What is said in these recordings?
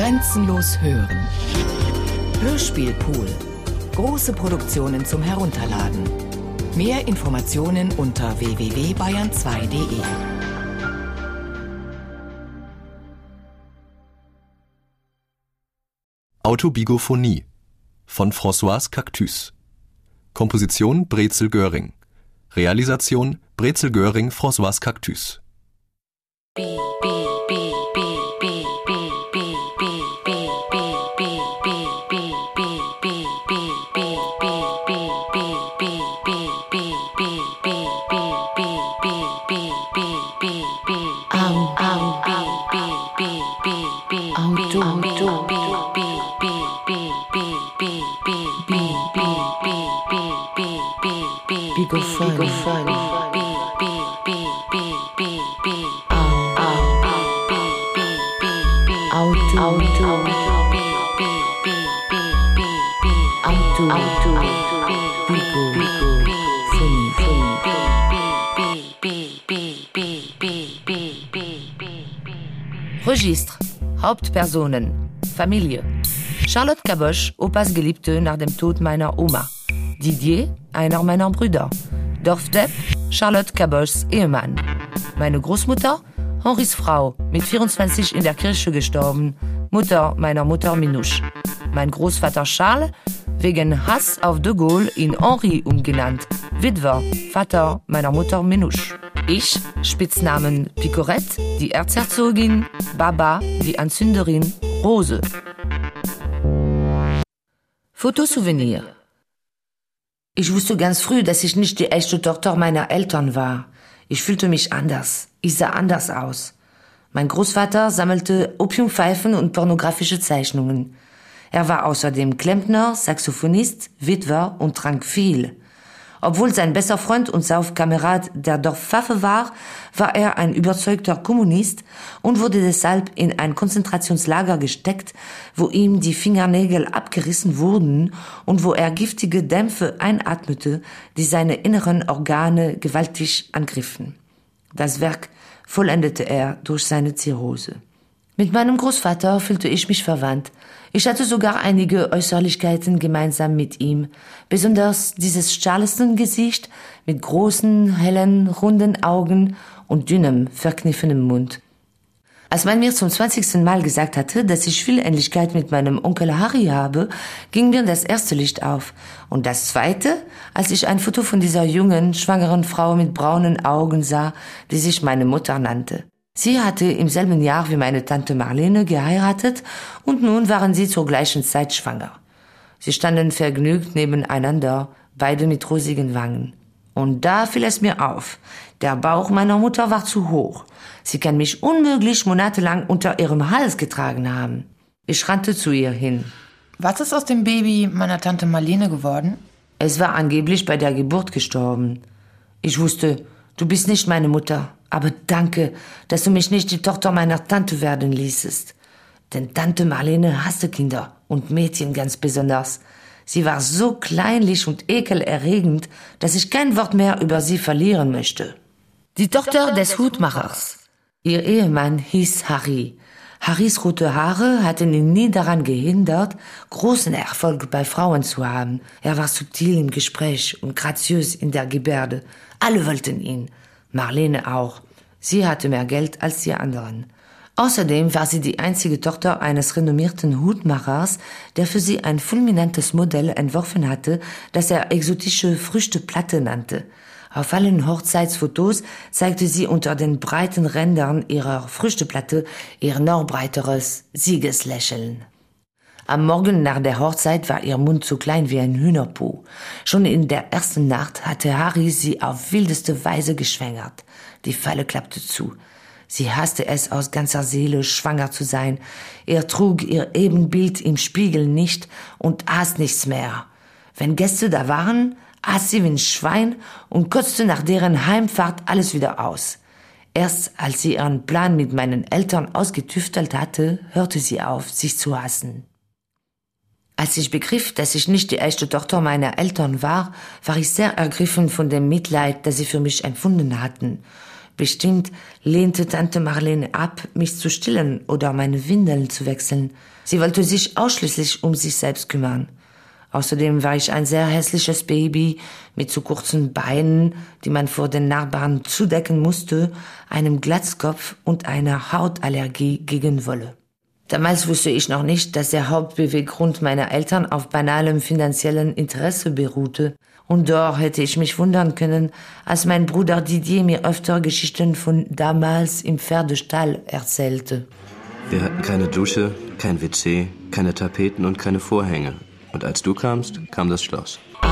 Grenzenlos hören. Hörspielpool. Große Produktionen zum Herunterladen. Mehr Informationen unter www.bayern2.de. Autobigophonie von Françoise Cactus. Komposition Brezel Göring. Realisation Brezel Göring Françoise Cactus. Registre Hauptpersonen Familie Charlotte Caboche, Opas Geliebte nach dem Tod meiner Oma. Didier, einer meiner Brüder. Dorfdepp, Charlotte Caboches Ehemann. Meine Großmutter, Henrys Frau, mit 24 in der Kirche gestorben, Mutter meiner Mutter Minouche. Mein Großvater Charles, wegen Hass auf de Gaulle in Henri umgenannt, Witwer, Vater meiner Mutter Minouche. Ich, Spitznamen Picorette, die Erzherzogin, Baba, die Anzünderin, Rose. Fotosouvenir. Ich wusste ganz früh, dass ich nicht die echte Tochter meiner Eltern war. Ich fühlte mich anders. Ich sah anders aus. Mein Großvater sammelte Opiumpfeifen und pornografische Zeichnungen. Er war außerdem Klempner, Saxophonist, Witwer und trank viel. Obwohl sein bester Freund und Saufkamerad der Dorfpfaffe war, war er ein überzeugter Kommunist und wurde deshalb in ein Konzentrationslager gesteckt, wo ihm die Fingernägel abgerissen wurden und wo er giftige Dämpfe einatmete, die seine inneren Organe gewaltig angriffen. Das Werk vollendete er durch seine Zirrhose. Mit meinem Großvater fühlte ich mich verwandt. Ich hatte sogar einige Äußerlichkeiten gemeinsam mit ihm, besonders dieses Charleston-Gesicht mit großen, hellen, runden Augen und dünnem, verkniffenem Mund. Als man mir zum zwanzigsten Mal gesagt hatte, dass ich viel Ähnlichkeit mit meinem Onkel Harry habe, ging mir das erste Licht auf. Und das zweite, als ich ein Foto von dieser jungen, schwangeren Frau mit braunen Augen sah, die sich meine Mutter nannte. Sie hatte im selben Jahr wie meine Tante Marlene geheiratet und nun waren sie zur gleichen Zeit schwanger. Sie standen vergnügt nebeneinander, beide mit rosigen Wangen. Und da fiel es mir auf. Der Bauch meiner Mutter war zu hoch. Sie kann mich unmöglich monatelang unter ihrem Hals getragen haben. Ich rannte zu ihr hin. Was ist aus dem Baby meiner Tante Marlene geworden? Es war angeblich bei der Geburt gestorben. Ich wusste, du bist nicht meine Mutter. Aber danke, dass du mich nicht die Tochter meiner Tante werden ließest. Denn Tante Marlene hasste Kinder und Mädchen ganz besonders. Sie war so kleinlich und ekelerregend, dass ich kein Wort mehr über sie verlieren möchte. Die Tochter des Hutmachers. Ihr Ehemann hieß Harry. Harrys rote Haare hatten ihn nie daran gehindert, großen Erfolg bei Frauen zu haben. Er war subtil im Gespräch und graziös in der Gebärde. Alle wollten ihn. Marlene auch. Sie hatte mehr Geld als die anderen. Außerdem war sie die einzige Tochter eines renommierten Hutmachers, der für sie ein fulminantes Modell entworfen hatte, das er exotische Früchteplatte nannte. Auf allen Hochzeitsfotos zeigte sie unter den breiten Rändern ihrer Früchteplatte ihr noch breiteres Siegeslächeln. Am Morgen nach der Hochzeit war ihr Mund so klein wie ein Hühnerpo. Schon in der ersten Nacht hatte Harry sie auf wildeste Weise geschwängert. Die Falle klappte zu. Sie hasste es aus ganzer Seele, schwanger zu sein. Er trug ihr Ebenbild im Spiegel nicht und aß nichts mehr. Wenn Gäste da waren, aß sie wie ein Schwein und kotzte nach deren Heimfahrt alles wieder aus. Erst als sie ihren Plan mit meinen Eltern ausgetüftelt hatte, hörte sie auf, sich zu hassen. Als ich begriff, dass ich nicht die echte Tochter meiner Eltern war, war ich sehr ergriffen von dem Mitleid, das sie für mich empfunden hatten. Bestimmt lehnte Tante Marlene ab, mich zu stillen oder meine Windeln zu wechseln. Sie wollte sich ausschließlich um sich selbst kümmern. Außerdem war ich ein sehr hässliches Baby mit zu kurzen Beinen, die man vor den Nachbarn zudecken musste, einem Glatzkopf und einer Hautallergie gegen Wolle. Damals wusste ich noch nicht, dass der Hauptbeweggrund meiner Eltern auf banalem finanziellen Interesse beruhte. Und doch hätte ich mich wundern können, als mein Bruder Didier mir öfter Geschichten von damals im Pferdestall erzählte. Wir hatten keine Dusche, kein WC, keine Tapeten und keine Vorhänge. Und als du kamst, kam das Schloss. Auto,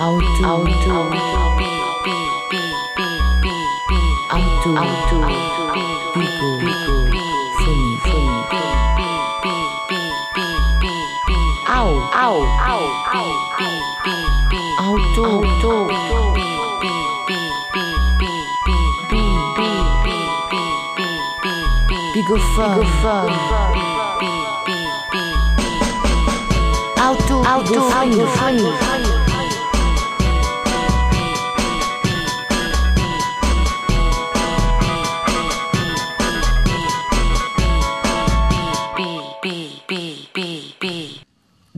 Auto, Auto, Auto, Bigo, Bigo, Funny, Funny. Au, au, au, Auto, Auto, Bigophone, Bigophone. Auto, Auto, Auto, Funny.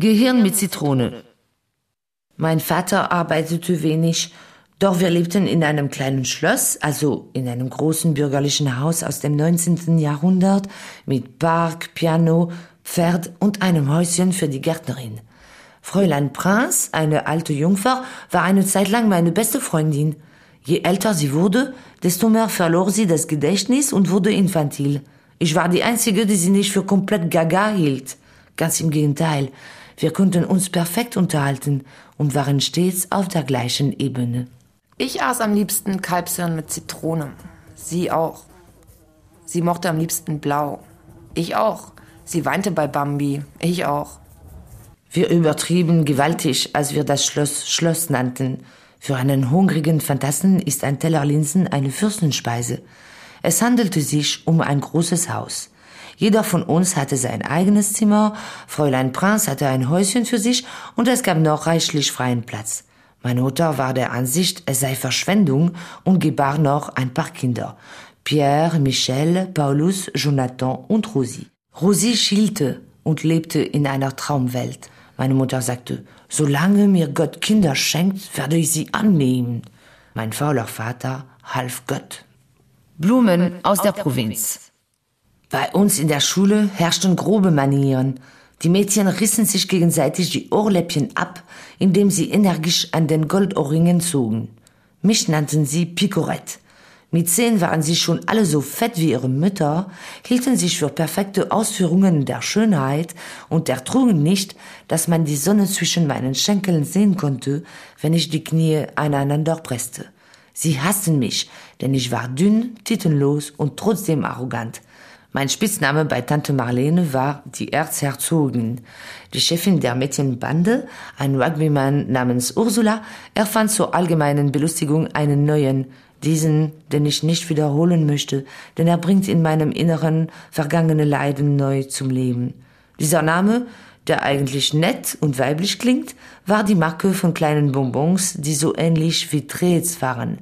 Gehirn mit Zitrone. Mein Vater arbeitete wenig, doch wir lebten in einem kleinen Schloss, also in einem großen bürgerlichen Haus aus dem 19. Jahrhundert mit Park, Piano, Pferd und einem Häuschen für die Gärtnerin. Fräulein Prinz, eine alte Jungfer, war eine Zeit lang meine beste Freundin. Je älter sie wurde, desto mehr verlor sie das Gedächtnis und wurde infantil. Ich war die Einzige, die sie nicht für komplett gaga hielt. Ganz im Gegenteil. Wir konnten uns perfekt unterhalten und waren stets auf der gleichen Ebene. Ich aß am liebsten Kalbshirn mit Zitrone. Sie auch. Sie mochte am liebsten blau. Ich auch. Sie weinte bei Bambi. Ich auch. Wir übertrieben gewaltig, als wir das Schloss Schloss nannten. Für einen hungrigen Phantasten ist ein Teller Linsen eine Fürstenspeise. Es handelte sich um ein großes Haus. Jeder von uns hatte sein eigenes Zimmer, Fräulein Prinz hatte ein Häuschen für sich und es gab noch reichlich freien Platz. Meine Mutter war der Ansicht, es sei Verschwendung und gebar noch ein paar Kinder. Pierre, Michel, Paulus, Jonathan und Rosie. Rosie schielte und lebte in einer Traumwelt. Meine Mutter sagte, solange mir Gott Kinder schenkt, werde ich sie annehmen. Mein fauler Vater half Gott. Blumen aus der Provinz. Bei uns in der Schule herrschten grobe Manieren. Die Mädchen rissen sich gegenseitig die Ohrläppchen ab, indem sie energisch an den Goldohrringen zogen. Mich nannten sie Picorette. Mit zehn waren sie schon alle so fett wie ihre Mütter, hielten sich für perfekte Ausführungen der Schönheit und ertrugen nicht, dass man die Sonne zwischen meinen Schenkeln sehen konnte, wenn ich die Knie aneinander presste. Sie hassten mich, denn ich war dünn, titellos und trotzdem arrogant. Mein Spitzname bei Tante Marlene war die Erzherzogin. Die Chefin der Mädchenbande, ein Rugbyman namens Ursula, erfand zur allgemeinen Belustigung einen neuen, diesen, den ich nicht wiederholen möchte, denn er bringt in meinem Inneren vergangene Leiden neu zum Leben. Dieser Name, der eigentlich nett und weiblich klingt, war die Marke von kleinen Bonbons, die so ähnlich wie Trets waren.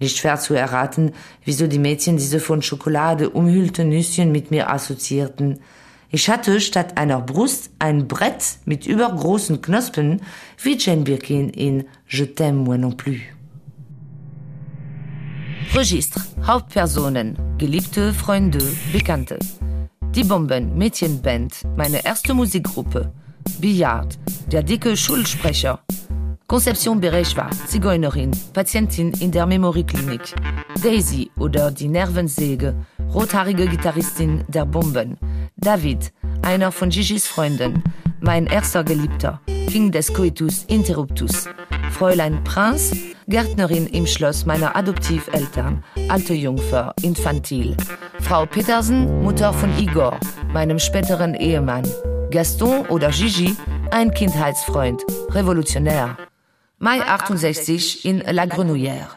Nicht schwer zu erraten, wieso die Mädchen diese von Schokolade umhüllte Nüsschen mit mir assoziierten. Ich hatte statt einer Brust ein Brett mit übergroßen Knospen, wie Jane Birkin in Je t'aime moi non plus. Registre, Hauptpersonen, geliebte Freunde, Bekannte. Die Bomben, Mädchenband, meine erste Musikgruppe. Billard, der dicke Schulsprecher. Conception Berech war Zigeunerin, Patientin in der Memorieklinik. Daisy oder die Nervensäge, rothaarige Gitarristin der Bomben. David, einer von Gigi's Freunden, mein erster Geliebter, King des Coitus Interruptus. Fräulein Prinz, Gärtnerin im Schloss meiner Adoptiveltern, alte Jungfer, infantil. Frau Petersen, Mutter von Igor, meinem späteren Ehemann. Gaston oder Gigi, ein Kindheitsfreund, revolutionär. Mai 68 in La Grenouillère.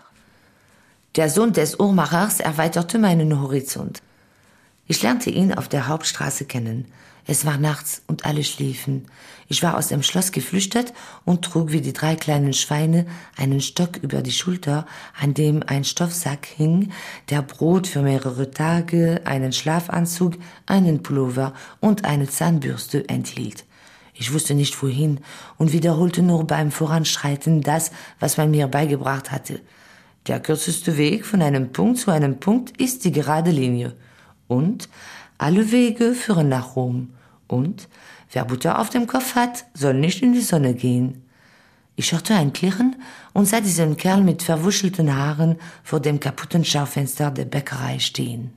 Der Sohn des Uhrmachers erweiterte meinen Horizont. Ich lernte ihn auf der Hauptstraße kennen. Es war nachts und alle schliefen. Ich war aus dem Schloss geflüchtet und trug wie die drei kleinen Schweine einen Stock über die Schulter, an dem ein Stoffsack hing, der Brot für mehrere Tage, einen Schlafanzug, einen Pullover und eine Zahnbürste enthielt. Ich wusste nicht wohin und wiederholte nur beim Voranschreiten das, was man mir beigebracht hatte. Der kürzeste Weg von einem Punkt zu einem Punkt ist die gerade Linie. Und alle Wege führen nach Rom. Und wer Butter auf dem Kopf hat, soll nicht in die Sonne gehen. Ich hörte ein Klirren und sah diesen Kerl mit verwuschelten Haaren vor dem kaputten Schaufenster der Bäckerei stehen.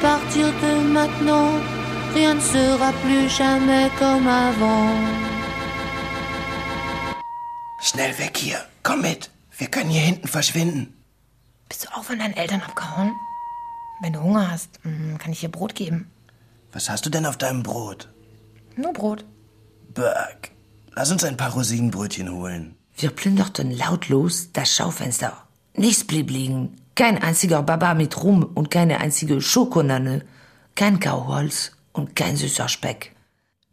Partir de maintenant, rien ne sera plus jamais comme avant. Schnell weg hier, komm mit. Wir können hier hinten verschwinden. Bist du auch von deinen Eltern abgehauen? Wenn du Hunger hast, mm, kann ich dir Brot geben. Was hast du denn auf deinem Brot? Nur Brot. Berg, lass uns ein paar Rosinenbrötchen holen. Wir plünderten lautlos das Schaufenster. Nichts blieb liegen. Kein einziger Baba mit Rum und keine einzige Schokonanne, kein Kauholz und kein süßer Speck.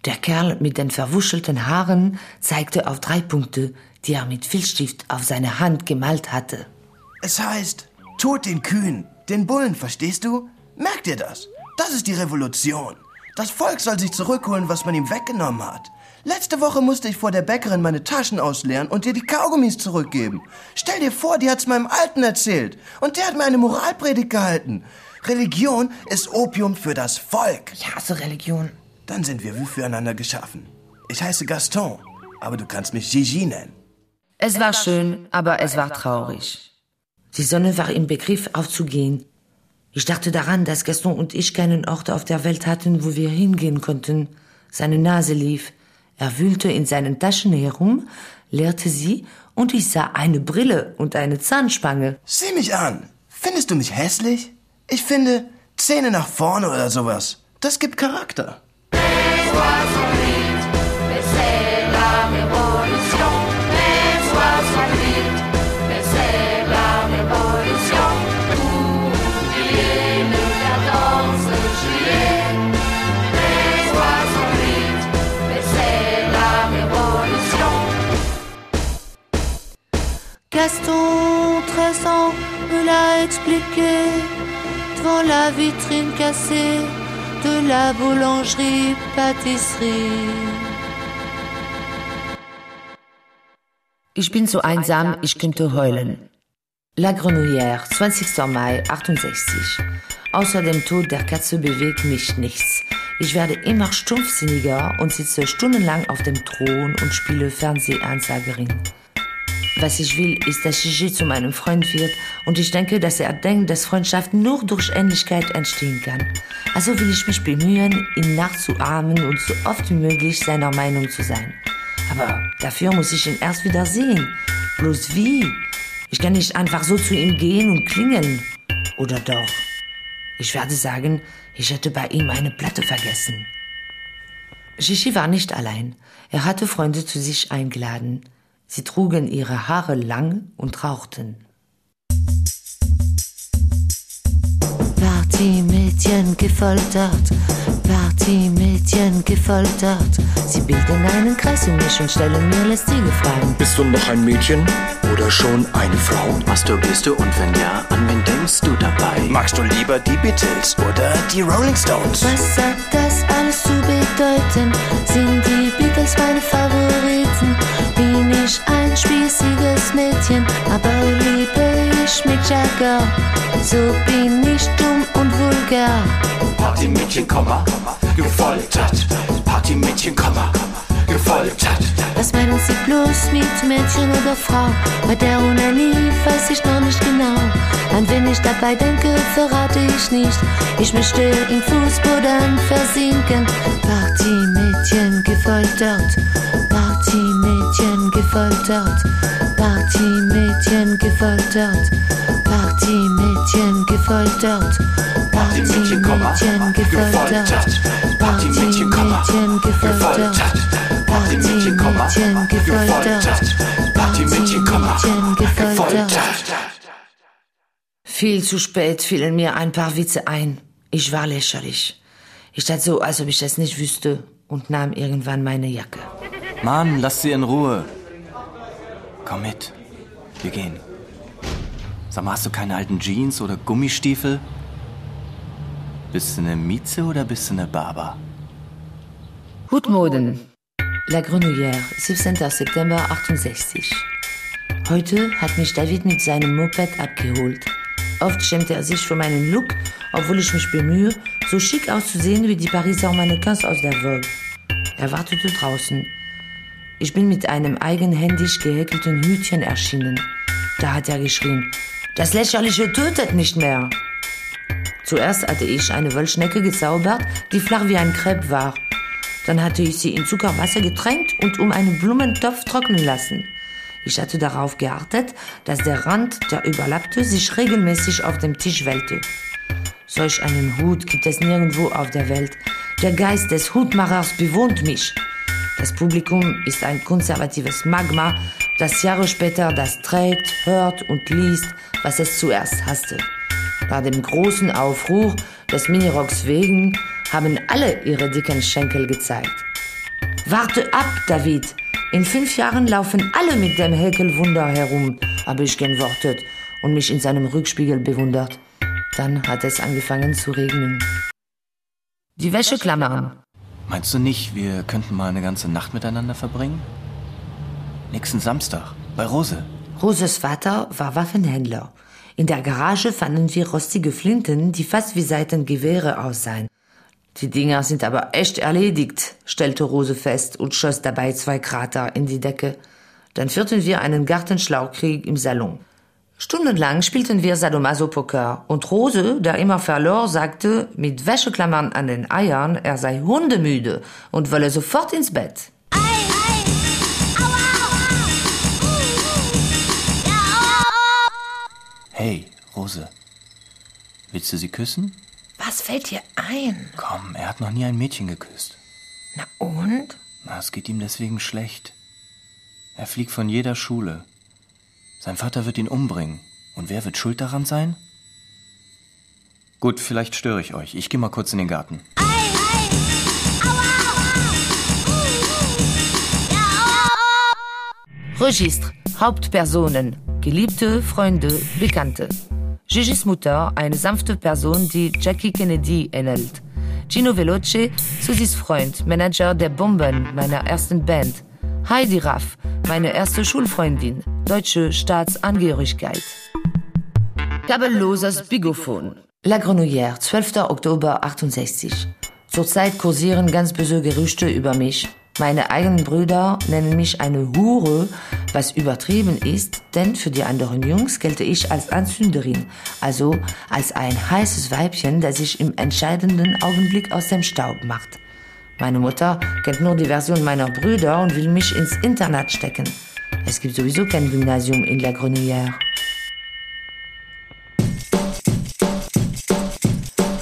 Der Kerl mit den verwuschelten Haaren zeigte auf drei Punkte, die er mit Filzstift auf seine Hand gemalt hatte. Es heißt, Tod den Kühen, den Bullen, verstehst du? Merk dir das. Das ist die Revolution. Das Volk soll sich zurückholen, was man ihm weggenommen hat. Letzte Woche musste ich vor der Bäckerin meine Taschen ausleeren und dir die Kaugummis zurückgeben. Stell dir vor, die hat's meinem Alten erzählt. Und der hat mir eine Moralpredigt gehalten. Religion ist Opium für das Volk. Ich hasse Religion. Dann sind wir wie füreinander geschaffen. Ich heiße Gaston, aber du kannst mich Gigi nennen. Es war schön, aber es war traurig. Die Sonne war im Begriff aufzugehen. Ich dachte daran, dass Gaston und ich keinen Ort auf der Welt hatten, wo wir hingehen konnten. Seine Nase lief. Er wühlte in seinen Taschen herum, leerte sie und ich sah eine Brille und eine Zahnspange. Sieh mich an. Findest du mich hässlich? Ich finde Zähne nach vorne oder sowas. Das gibt Charakter. Gaston, 13 ans, me l'a expliqué devant la vitrine cassée de la boulangerie-pâtisserie. Ich bin so einsam, ich könnte heulen. La Grenouillère, 20. Mai 68. Außer dem Tod der Katze bewegt mich nichts. Ich werde immer stumpfsinniger und sitze stundenlang auf dem Thron und spiele Fernsehansagerin. Was ich will, ist, dass Gigi zu meinem Freund wird und ich denke, dass er denkt, dass Freundschaft nur durch Ähnlichkeit entstehen kann. Also will ich mich bemühen, ihn nachzuahmen und so oft wie möglich seiner Meinung zu sein. Aber dafür muss ich ihn erst wieder sehen. Bloß wie? Ich kann nicht einfach so zu ihm gehen und klingeln. Oder doch? Ich werde sagen, ich hätte bei ihm eine Platte vergessen. Gigi war nicht allein. Er hatte Freunde zu sich eingeladen. Sie trugen ihre Haare lang und rauchten. Partymädchen gefoltert, Partymädchen gefoltert. Sie bilden einen Kreis um mich und stellen mir lästige Fragen. Bist du noch ein Mädchen oder schon eine Frau? Masturbierst du und wenn ja, an wen denkst du dabei? Magst du lieber die Beatles oder die Rolling Stones? Was hat das alles zu bedeuten? Sind die Beatles meine Favoriten? Bin ich ein spießiges Mädchen, aber liebe ich Mick Jagger? So bin ich dumm und vulgär. Partymädchen, Komma, gefoltert. Partymädchen, Komma, gefoltert. gefoltert. Was meinen Sie bloß mit Mädchen oder Frau? Bei der Unanie weiß ich noch nicht genau. An wen ich dabei denke, verrate ich nicht. Ich möchte im Fußboden versinken. Partymädchen gefoltert, Partymädchen gefoltert, Partymädchen gefoltert, Partymädchen gefoltert, Partymädchen, gefoltert, Partymädchen, gefoltert, Partymädchen, gefoltert, Partymädchen gefoltert. Viel zu spät fielen mir ein paar Witze ein. Ich war lächerlich. Ich tat so, als ob ich das nicht wüsste und nahm irgendwann meine Jacke. Mann, lass sie in Ruhe. Komm mit. Wir gehen. Sag mal, hast du keine alten Jeans oder Gummistiefel? Bist du eine Mieze oder bist du eine Barber? Hutmoden. La Grenouillère, 17. September 68. Heute hat mich David mit seinem Moped abgeholt. Oft schämt er sich für meinen Look, obwohl ich mich bemühe, so schick auszusehen wie die Pariser Mannequins aus der Vogue. Er wartete draußen. Ich bin mit einem eigenhändig gehäkelten Hütchen erschienen. Da hat er geschrien, das Lächerliche tötet nicht mehr. Zuerst hatte ich eine Wollschnecke gezaubert, die flach wie ein Crepe war. Dann hatte ich sie in Zuckerwasser getränkt und um einen Blumentopf trocknen lassen. Ich hatte darauf geachtet, dass der Rand, der überlappte, sich regelmäßig auf dem Tisch wellte. Solch einen Hut gibt es nirgendwo auf der Welt. Der Geist des Hutmachers bewohnt mich. Das Publikum ist ein konservatives Magma, das Jahre später das trägt, hört und liest, was es zuerst hasste. Nach dem großen Aufruhr des Minirocks wegen haben alle ihre dicken Schenkel gezeigt. Warte ab, David. In fünf Jahren laufen alle mit dem Häkelwunder herum, habe ich geantwortet und mich in seinem Rückspiegel bewundert. Dann hat es angefangen zu regnen. Die Wäscheklammern. Meinst du nicht, wir könnten mal eine ganze Nacht miteinander verbringen? Nächsten Samstag, bei Rose. Roses Vater war Waffenhändler. In der Garage fanden wir rostige Flinten, die fast wie Seitengewehre aussahen. Die Dinger sind aber echt erledigt, stellte Rose fest und schoss dabei zwei Krater in die Decke. Dann führten wir einen Gartenschlaukrieg im Salon. Stundenlang spielten wir Sadomaso-Poker und Rose, der immer verlor, sagte mit Wäscheklammern an den Eiern, er sei hundemüde und wolle sofort ins Bett. Hey, Rose. Willst du sie küssen? Was fällt dir ein? Komm, er hat noch nie ein Mädchen geküsst. Na und? Na, es geht ihm deswegen schlecht. Er fliegt von jeder Schule. Sein Vater wird ihn umbringen. Und wer wird schuld daran sein? Gut, vielleicht störe ich euch. Ich gehe mal kurz in den Garten. Registre, Hauptpersonen, Geliebte, Freunde, Bekannte. Gigis Mutter, eine sanfte Person, die Jackie Kennedy ähnelt. Gino Veloce, Susis Freund, Manager der Bomben meiner ersten Band. Heidi Raff, meine erste Schulfreundin, deutsche Staatsangehörigkeit. Kabelloses Bigophon. La Grenouillère, 12. Oktober 68. Zurzeit kursieren ganz böse Gerüchte über mich. Meine eigenen Brüder nennen mich eine Hure, was übertrieben ist, denn für die anderen Jungs gelte ich als Anzünderin, also als ein heißes Weibchen, das sich im entscheidenden Augenblick aus dem Staub macht. Meine Mutter kennt nur die Version meiner Brüder und will mich ins Internat stecken. Es gibt sowieso kein Gymnasium in La Grenouillère.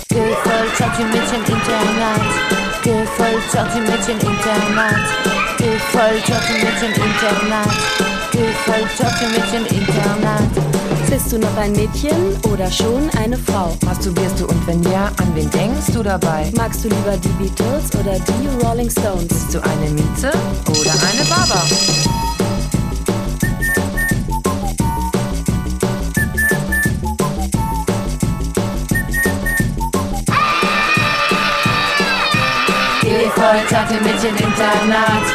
Gefolterte Mädchen Internat. Gefolterte Mädchen Internat. Gefolterte Mädchen Internat. Gefolterte Mädchen Internat. Bist du noch ein Mädchen oder schon eine Frau? Masturbierst du und wenn ja, an wen denkst du dabei? Magst du lieber die Beatles oder die Rolling Stones? Bist du eine Mieze oder eine Barber? Gefolterte Mädchen Internat.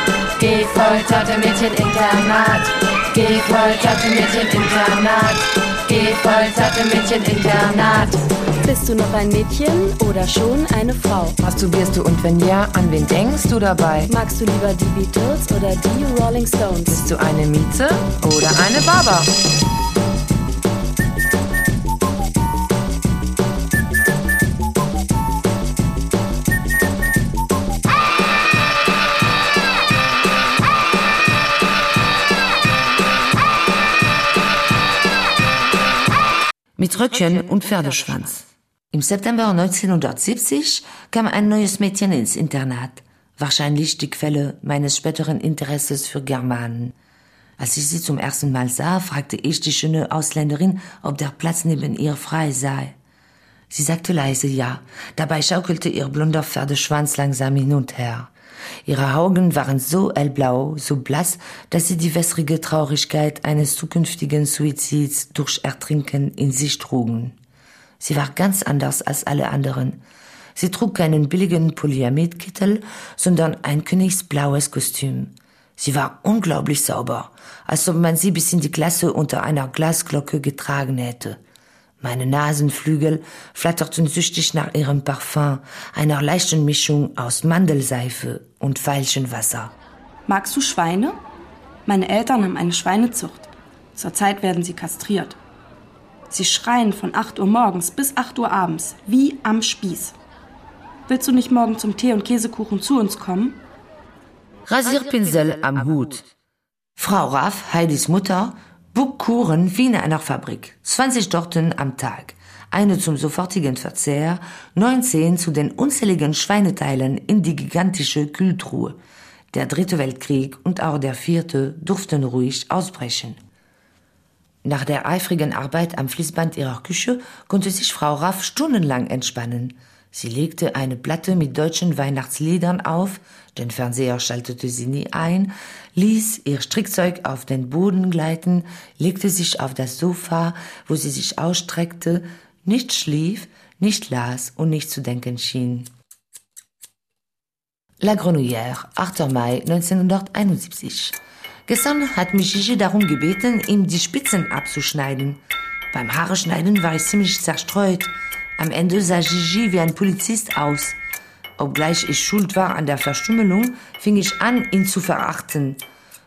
Gefolterte Mädchen Internat. Gefolterte Mädchen Internat. Gefolterte Mädchen Internat. Bist du noch ein Mädchen oder schon eine Frau? Masturbierst du und wenn ja, an wen denkst du dabei? Magst du lieber die Beatles oder die Rolling Stones? Bist du eine Mieze oder eine Baba? Mit Röckchen und Pferdeschwanz. Im September 1970 kam ein neues Mädchen ins Internat. Wahrscheinlich die Quelle meines späteren Interesses für Germanen. Als ich sie zum ersten Mal sah, fragte ich die schöne Ausländerin, ob der Platz neben ihr frei sei. Sie sagte leise ja. Dabei schaukelte ihr blonder Pferdeschwanz langsam hin und her. Ihre Augen waren so hellblau, so blass, dass sie die wässrige Traurigkeit eines zukünftigen Suizids durch Ertrinken in sich trugen. Sie war ganz anders als alle anderen. Sie trug keinen billigen Polyamidkittel, sondern ein königsblaues Kostüm. Sie war unglaublich sauber, als ob man sie bis in die Klasse unter einer Glasglocke getragen hätte. Meine Nasenflügel flatterten süchtig nach ihrem Parfum, einer leichten Mischung aus Mandelseife und Veilchenwasser. Magst du Schweine? Meine Eltern haben eine Schweinezucht. Zurzeit werden sie kastriert. Sie schreien von 8 Uhr morgens bis 8 Uhr abends, wie am Spieß. Willst du nicht morgen zum Tee und Käsekuchen zu uns kommen? Rasierpinsel am Hut. Frau Raff, Heidis Mutter, bug Kuren wie in einer Fabrik. 20 Torten am Tag. Eine zum sofortigen Verzehr, 19 zu den unzähligen Schweineteilen in die gigantische Kühltruhe. Der dritte Weltkrieg und auch der vierte durften ruhig ausbrechen. Nach der eifrigen Arbeit am Fließband ihrer Küche konnte sich Frau Raff stundenlang entspannen. Sie legte eine Platte mit deutschen Weihnachtsliedern auf, den Fernseher schaltete sie nie ein, ließ ihr Strickzeug auf den Boden gleiten, legte sich auf das Sofa, wo sie sich ausstreckte, nicht schlief, nicht las und nicht zu denken schien. La Grenouillère, 8. Mai 1971. Gestern hat mich Gigi darum gebeten, ihm die Spitzen abzuschneiden. Beim Haare schneiden war ich ziemlich zerstreut. Am Ende sah Gigi wie ein Polizist aus. Obgleich ich schuld war an der Verstümmelung, fing ich an, ihn zu verachten.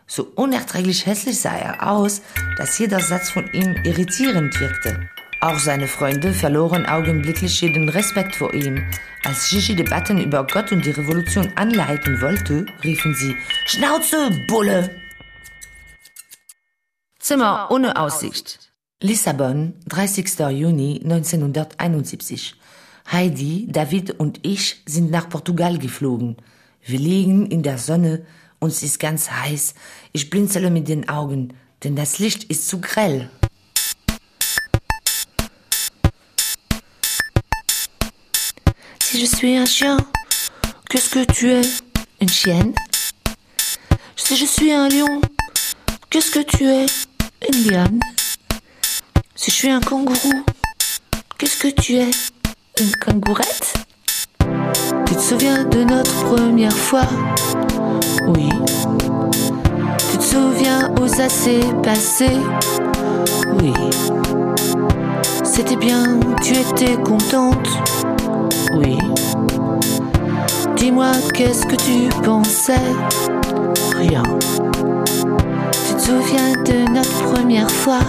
So unerträglich hässlich sah er aus, dass jeder Satz von ihm irritierend wirkte. Auch seine Freunde verloren augenblicklich jeden Respekt vor ihm. Als Gigi Debatten über Gott und die Revolution anleiten wollte, riefen sie Schnauze, Bulle! Zimmer ohne Aussicht. Lissabon, 30. Juni 1971. Heidi, David und ich sind nach Portugal geflogen. Wir liegen in der Sonne, uns ist ganz heiß. Ich blinzele mit den Augen, denn das Licht ist zu grell. Je suis un chien, qu'est-ce que tu es? Une chienne. Si je suis un lion, qu'est-ce que tu es? Une lionne Si je suis un kangourou, qu'est-ce que tu es? Une kangourette? Tu te souviens de notre première fois? Oui. Tu te souviens où ça s'est passé Oui. C'était bien, tu étais contente Oui. Dis-moi, qu'est-ce que tu pensais? Rien. Tu te souviens de notre première fois?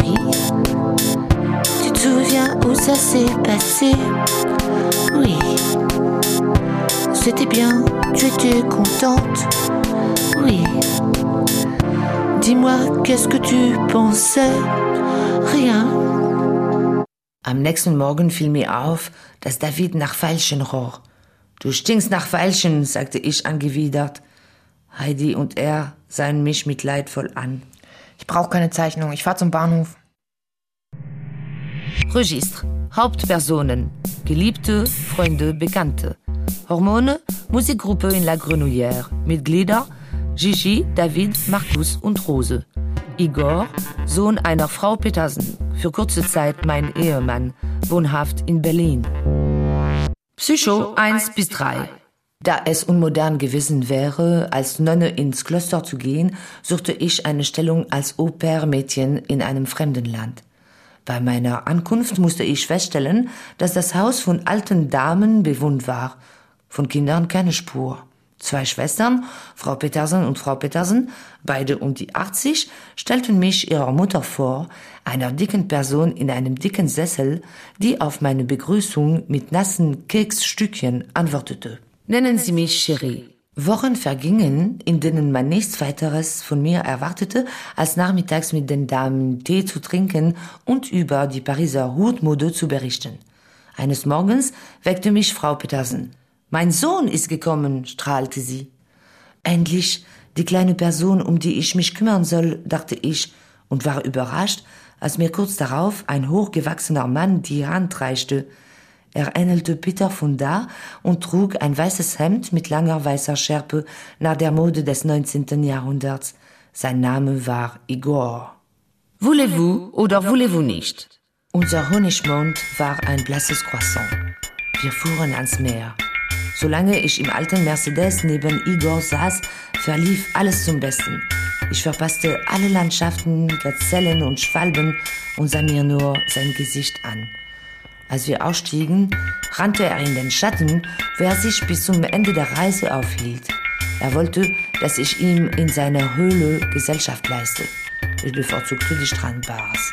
Oui. Tu te souviens où ça s'est passé? Oui. C'était bien, tu étais contente? Oui. Dis-moi, qu'est-ce que tu pensais? Rien. Am nächsten Morgen fiel mir auf, dass David nach Veilchen roch. Du stinkst nach Veilchen, sagte ich angewidert. Heidi und er sahen mich mitleidvoll an. Ich brauche keine Zeichnung. Ich fahr zum Bahnhof. Registre. Hauptpersonen. Geliebte, Freunde, Bekannte. Hormone, Musikgruppe in La Grenouillère. Mitglieder, Gigi, David, Markus und Rose. Igor, Sohn einer Frau Petersen, für kurze Zeit mein Ehemann, wohnhaft in Berlin. Psycho 1 bis 3. Da es unmodern gewesen wäre, als Nonne ins Kloster zu gehen, suchte ich eine Stellung als Au-pair-Mädchen in einem fremden Land. Bei meiner Ankunft musste ich feststellen, dass das Haus von alten Damen bewohnt war, von Kindern keine Spur. Zwei Schwestern, Frau Petersen und Frau Petersen, beide um die 80, stellten mich ihrer Mutter vor, einer dicken Person in einem dicken Sessel, die auf meine Begrüßung mit nassen Keksstückchen antwortete. Nennen Sie mich Cherie. Wochen vergingen, in denen man nichts weiteres von mir erwartete, als nachmittags mit den Damen Tee zu trinken und über die Pariser Hutmode zu berichten. Eines Morgens weckte mich Frau Petersen. Mein Sohn ist gekommen, strahlte sie. Endlich die kleine Person, um die ich mich kümmern soll, dachte ich und war überrascht, als mir kurz darauf ein hochgewachsener Mann die Hand reichte. Er ähnelte Peter von da und trug ein weißes Hemd mit langer weißer Schärpe nach der Mode des 19. Jahrhunderts. Sein Name war Igor. Voulez-vous oder voulez-vous nicht? Unser Honigmond war ein blasses Croissant. Wir fuhren ans Meer. Solange ich im alten Mercedes neben Igor saß, verlief alles zum Besten. Ich verpasste alle Landschaften, Gazellen und Schwalben und sah mir nur sein Gesicht an. Als wir ausstiegen, rannte er in den Schatten, wo er sich bis zum Ende der Reise aufhielt. Er wollte, dass ich ihm in seiner Höhle Gesellschaft leiste. Ich bevorzugte die Strandbars.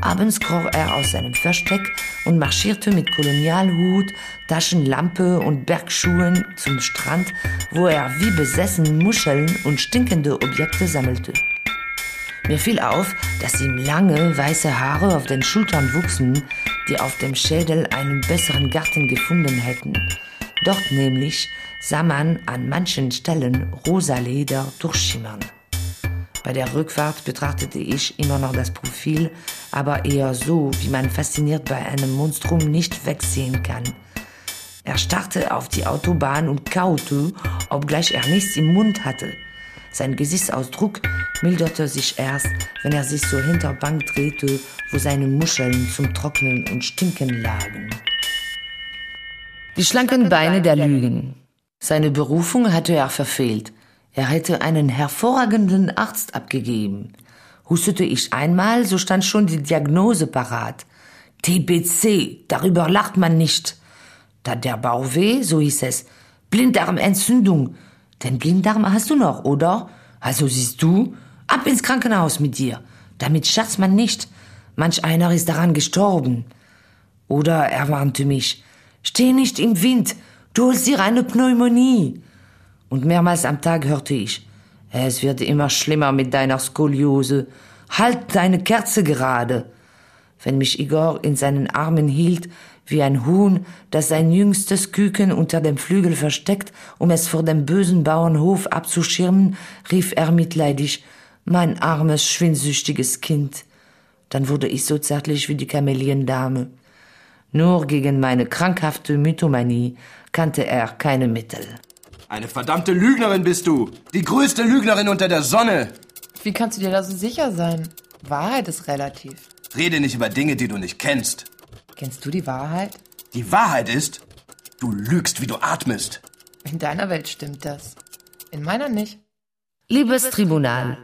Abends kroch er aus seinem Versteck und marschierte mit Kolonialhut, Taschenlampe und Bergschuhen zum Strand, wo er wie besessen Muscheln und stinkende Objekte sammelte. Mir fiel auf, dass ihm lange weiße Haare auf den Schultern wuchsen, die auf dem Schädel einen besseren Garten gefunden hätten. Dort nämlich sah man an manchen Stellen rosa Leder durchschimmern. Bei der Rückfahrt betrachtete ich immer noch das Profil, aber eher so, wie man fasziniert bei einem Monstrum nicht wegsehen kann. Er starrte auf die Autobahn und kaute, obgleich er nichts im Mund hatte. Sein Gesichtsausdruck milderte sich erst, wenn er sich zur Hinterbank drehte, wo seine Muscheln zum Trocknen und Stinken lagen. Die schlanken Beine der Lügen. Seine Berufung hatte er verfehlt. Er hätte einen hervorragenden Arzt abgegeben. Hustete ich einmal, so stand schon die Diagnose parat. TBC, darüber lacht man nicht. Da der Bauchweh, so hieß es. Blinddarmentzündung. Den Blinddarm hast du noch, oder? Also siehst du, ab ins Krankenhaus mit dir. Damit scherzt man nicht. Manch einer ist daran gestorben. Oder er warnte mich. Steh nicht im Wind, du holst dir eine Pneumonie. Und mehrmals am Tag hörte ich, es wird immer schlimmer mit deiner Skoliose. Halt deine Kerze gerade. Wenn mich Igor in seinen Armen hielt, wie ein Huhn, das sein jüngstes Küken unter dem Flügel versteckt, um es vor dem bösen Bauernhof abzuschirmen, rief er mitleidig, mein armes, schwindsüchtiges Kind. Dann wurde ich so zärtlich wie die Kameliendame. Nur gegen meine krankhafte Mythomanie kannte er keine Mittel. Eine verdammte Lügnerin bist du. Die größte Lügnerin unter der Sonne. Wie kannst du dir da so sicher sein? Wahrheit ist relativ. Rede nicht über Dinge, die du nicht kennst. Kennst du die Wahrheit? Die Wahrheit ist, du lügst, wie du atmest. In deiner Welt stimmt das. In meiner nicht. Liebes Tribunal,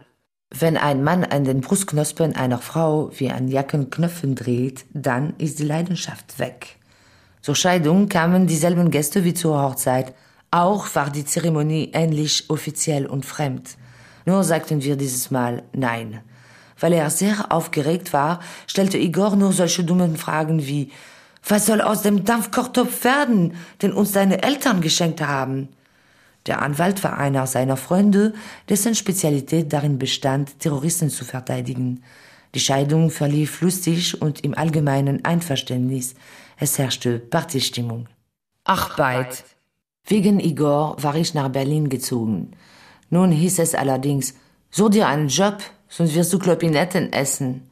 Wenn ein Mann an den Brustknospen einer Frau wie an Jackenknöpfen dreht, dann ist die Leidenschaft weg. Zur Scheidung kamen dieselben Gäste wie zur Hochzeit. Auch war die Zeremonie ähnlich offiziell und fremd. Nur sagten wir dieses Mal Nein. Weil er sehr aufgeregt war, stellte Igor nur solche dummen Fragen wie Was soll aus dem Dampfkochtopf werden, den uns deine Eltern geschenkt haben? Der Anwalt war einer seiner Freunde, dessen Spezialität darin bestand, Terroristen zu verteidigen. Die Scheidung verlief lustig und im allgemeinen Einverständnis. Es herrschte Partystimmung. Ach beid. Wegen Igor war ich nach Berlin gezogen. Nun hieß es allerdings, so dir einen Job, sonst wirst du Klopinetten essen.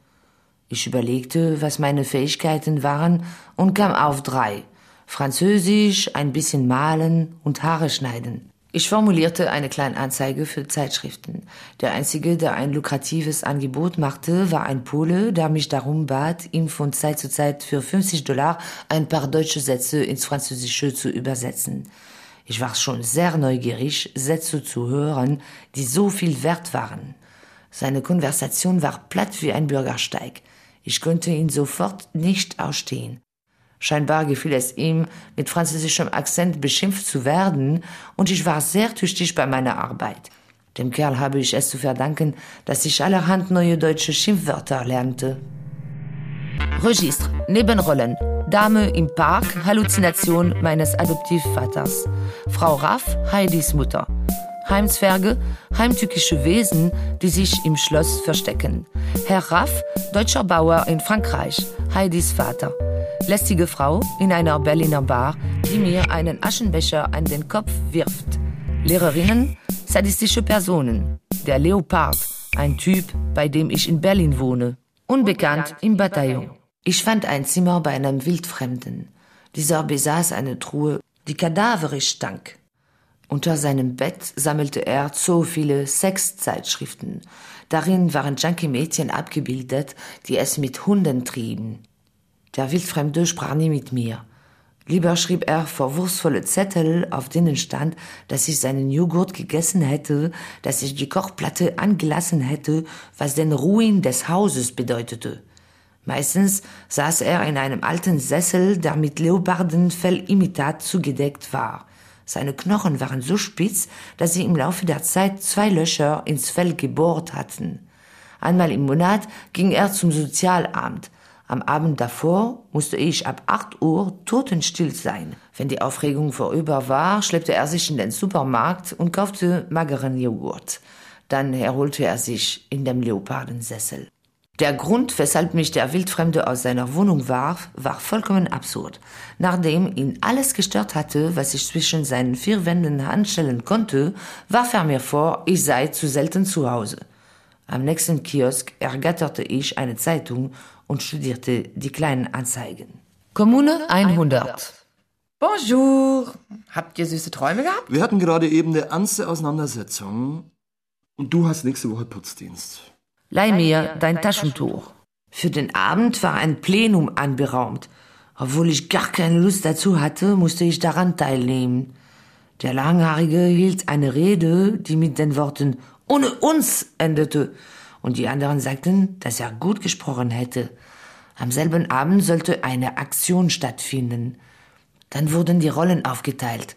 Ich überlegte, was meine Fähigkeiten waren und kam auf drei. Französisch, ein bisschen malen und Haare schneiden. Ich formulierte eine kleine Anzeige für Zeitschriften. Der einzige, der ein lukratives Angebot machte, war ein Pole, der mich darum bat, ihm von Zeit zu Zeit für 50 Dollar ein paar deutsche Sätze ins Französische zu übersetzen. Ich war schon sehr neugierig, Sätze zu hören, die so viel wert waren. Seine Konversation war platt wie ein Bürgersteig. Ich konnte ihn sofort nicht ausstehen. Scheinbar gefiel es ihm, mit französischem Akzent beschimpft zu werden, und ich war sehr tüchtig bei meiner Arbeit. Dem Kerl habe ich es zu verdanken, dass ich allerhand neue deutsche Schimpfwörter lernte. Registre, Nebenrollen, Dame im Park, Halluzination meines Adoptivvaters, Frau Raff, Heidis Mutter, Heimzwerge, heimtückische Wesen, die sich im Schloss verstecken, Herr Raff, deutscher Bauer in Frankreich, Heidis Vater, lästige Frau in einer Berliner Bar, die mir einen Aschenbecher an den Kopf wirft, Lehrerinnen, sadistische Personen, der Leopard, ein Typ, bei dem ich in Berlin wohne, unbekannt im Bataillon. Ich fand ein Zimmer bei einem Wildfremden. Dieser besaß eine Truhe, die kadaverisch stank. Unter seinem Bett sammelte er so viele Sexzeitschriften. Darin waren Junkie-Mädchen abgebildet, die es mit Hunden trieben. Der Wildfremde sprach nie mit mir. Lieber schrieb er verwurstvolle Zettel, auf denen stand, dass ich seinen Joghurt gegessen hätte, dass ich die Kochplatte angelassen hätte, was den Ruin des Hauses bedeutete. Meistens saß er in einem alten Sessel, der mit Leopardenfellimitat zugedeckt war. Seine Knochen waren so spitz, dass sie im Laufe der Zeit zwei Löcher ins Fell gebohrt hatten. Einmal im Monat ging er zum Sozialamt. Am Abend davor musste ich ab 8 Uhr totenstill sein. Wenn die Aufregung vorüber war, schleppte er sich in den Supermarkt und kaufte mageren Joghurt. Dann erholte er sich in dem Leopardensessel. Der Grund, weshalb mich der Wildfremde aus seiner Wohnung warf, war vollkommen absurd. Nachdem ihn alles gestört hatte, was ich zwischen seinen vier Wänden anstellen konnte, warf er mir vor, ich sei zu selten zu Hause. Am nächsten Kiosk ergatterte ich eine Zeitung und studierte die kleinen Anzeigen. Kommune 100. Bonjour. Habt ihr süße Träume gehabt? Wir hatten gerade eben eine ernste Auseinandersetzung. Und du hast nächste Woche Putzdienst. Leih mir dein Taschentuch. Für den Abend war ein Plenum anberaumt. Obwohl ich gar keine Lust dazu hatte, musste ich daran teilnehmen. Der Langhaarige hielt eine Rede, die mit den Worten ohne uns endete, und die anderen sagten, dass er gut gesprochen hätte. Am selben Abend sollte eine Aktion stattfinden. Dann wurden die Rollen aufgeteilt.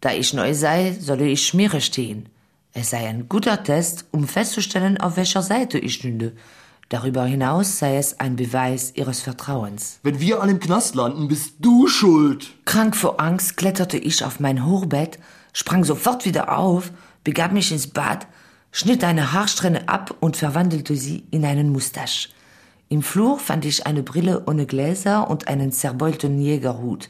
Da ich neu sei, solle ich Schmiere stehen. Es sei ein guter Test, um festzustellen, auf welcher Seite ich stünde. Darüber hinaus sei es ein Beweis ihres Vertrauens. Wenn wir alle im Knast landen, bist du schuld. Krank vor Angst kletterte ich auf mein Hochbett, sprang sofort wieder auf, begab mich ins Bad, schnitt eine Haarsträhne ab und verwandelte sie in einen Mustache. Im Flur fand ich eine Brille ohne Gläser und einen zerbeulten Jägerhut.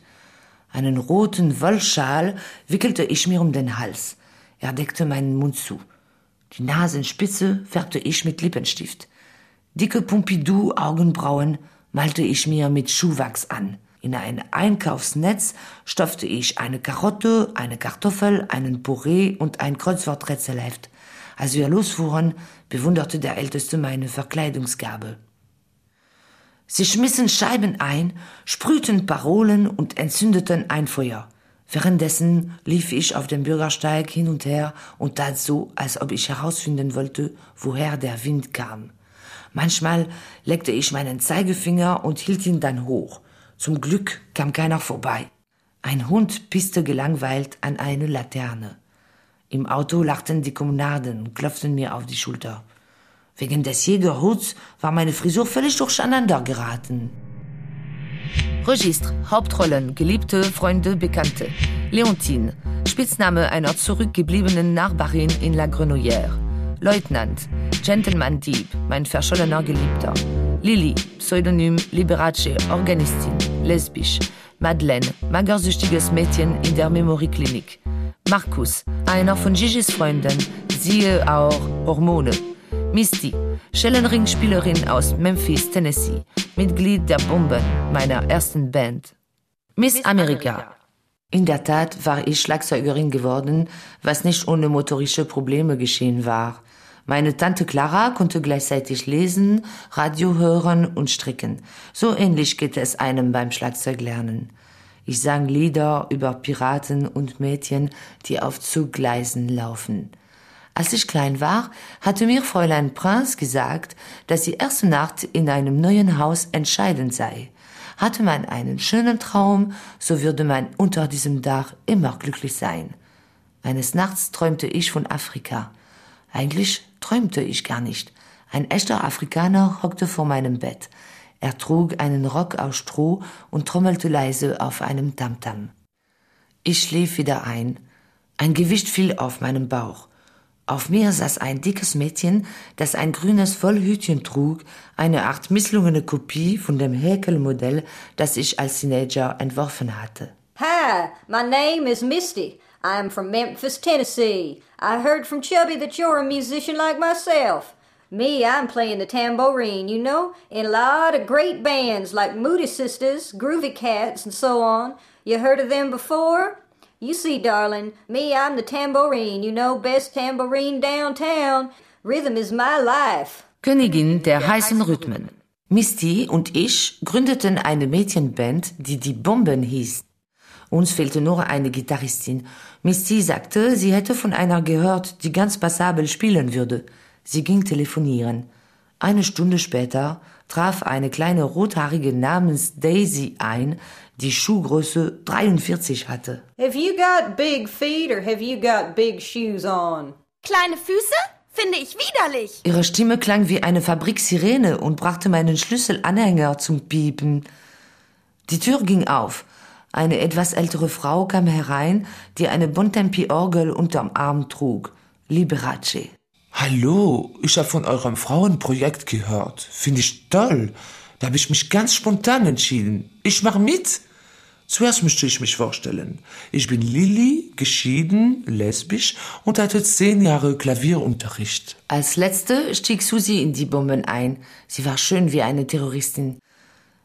Einen roten Wollschal wickelte ich mir um den Hals. Er deckte meinen Mund zu. Die Nasenspitze färbte ich mit Lippenstift. Dicke Pompidou-Augenbrauen malte ich mir mit Schuhwachs an. In ein Einkaufsnetz stopfte ich eine Karotte, eine Kartoffel, einen Puree und ein Kreuzworträtselheft. Als wir losfuhren, bewunderte der Älteste meine Verkleidungsgabe. Sie schmissen Scheiben ein, sprühten Parolen und entzündeten ein Feuer. Währenddessen lief ich auf dem Bürgersteig hin und her und tat so, als ob ich herausfinden wollte, woher der Wind kam. Manchmal leckte ich meinen Zeigefinger und hielt ihn dann hoch. Zum Glück kam keiner vorbei. Ein Hund pisste gelangweilt an eine Laterne. Im Auto lachten die Kommunarden und klopften mir auf die Schulter. Wegen des Jägerhuts war meine Frisur völlig durcheinander geraten. Registre, Hauptrollen, Geliebte, Freunde, Bekannte. Leontine, Spitzname einer zurückgebliebenen Nachbarin in La Grenouillère. Leutnant, Gentleman Dieb, mein verschollener Geliebter. Lilly, Pseudonym Liberace, Organistin, lesbisch. Madeleine, magersüchtiges Mädchen in der Memorieklinik. Markus, einer von Gigi's Freunden, siehe auch Hormone. Misty, Schellenringspielerin aus Memphis, Tennessee, Mitglied der Bomben meiner ersten Band. Miss Amerika. In der Tat war ich Schlagzeugerin geworden, was nicht ohne motorische Probleme geschehen war. Meine Tante Clara konnte gleichzeitig lesen, Radio hören und stricken. So ähnlich geht es einem beim Schlagzeuglernen. Ich sang Lieder über Piraten und Mädchen, die auf Zuggleisen laufen. Als ich klein war, hatte mir Fräulein Prinz gesagt, dass die erste Nacht in einem neuen Haus entscheidend sei. Hatte man einen schönen Traum, so würde man unter diesem Dach immer glücklich sein. Eines Nachts träumte ich von Afrika. Eigentlich träumte ich gar nicht. Ein echter Afrikaner hockte vor meinem Bett. Er trug einen Rock aus Stroh und trommelte leise auf einem Tamtam. Ich schlief wieder ein. Ein Gewicht fiel auf meinem Bauch. Auf mir saß ein dickes Mädchen, das ein grünes Vollhütchen trug, eine Art misslungene Kopie von dem Häkelmodell, das ich als Teenager entworfen hatte. Hi, my name is Misty. I'm from Memphis, Tennessee. I heard from Chubby that you're a musician like myself. Me, I'm playing the tambourine, you know, in a lot of great bands like Moody Sisters, Groovy Cats, and so on. You heard of them before? You see, darling, me, I'm the tambourine, you know, best tambourine downtown. Rhythm is my life. Königin der heißen Rhythmen. Misty und ich gründeten eine Mädchenband, die die Bomben hieß. Uns fehlte nur eine Gitarristin. Misty sagte, sie hätte von einer gehört, die ganz passabel spielen würde. Sie ging telefonieren. Eine Stunde später traf eine kleine rothaarige namens Daisy ein, die Schuhgröße 43 hatte. Have you got big feet or have you got big shoes on? Kleine Füße? Finde ich widerlich. Ihre Stimme klang wie eine Fabriksirene und brachte meinen Schlüsselanhänger zum Piepen. Die Tür ging auf. Eine etwas ältere Frau kam herein, die eine Bontempi-Orgel unterm Arm trug. Liberace. Hallo, ich habe von eurem Frauenprojekt gehört. Finde ich toll. Da habe ich mich ganz spontan entschieden. Ich mache mit. Zuerst möchte ich mich vorstellen. Ich bin Lilly, geschieden, lesbisch und hatte zehn Jahre Klavierunterricht. Als letzte stieg Susi in die Bomben ein. Sie war schön wie eine Terroristin.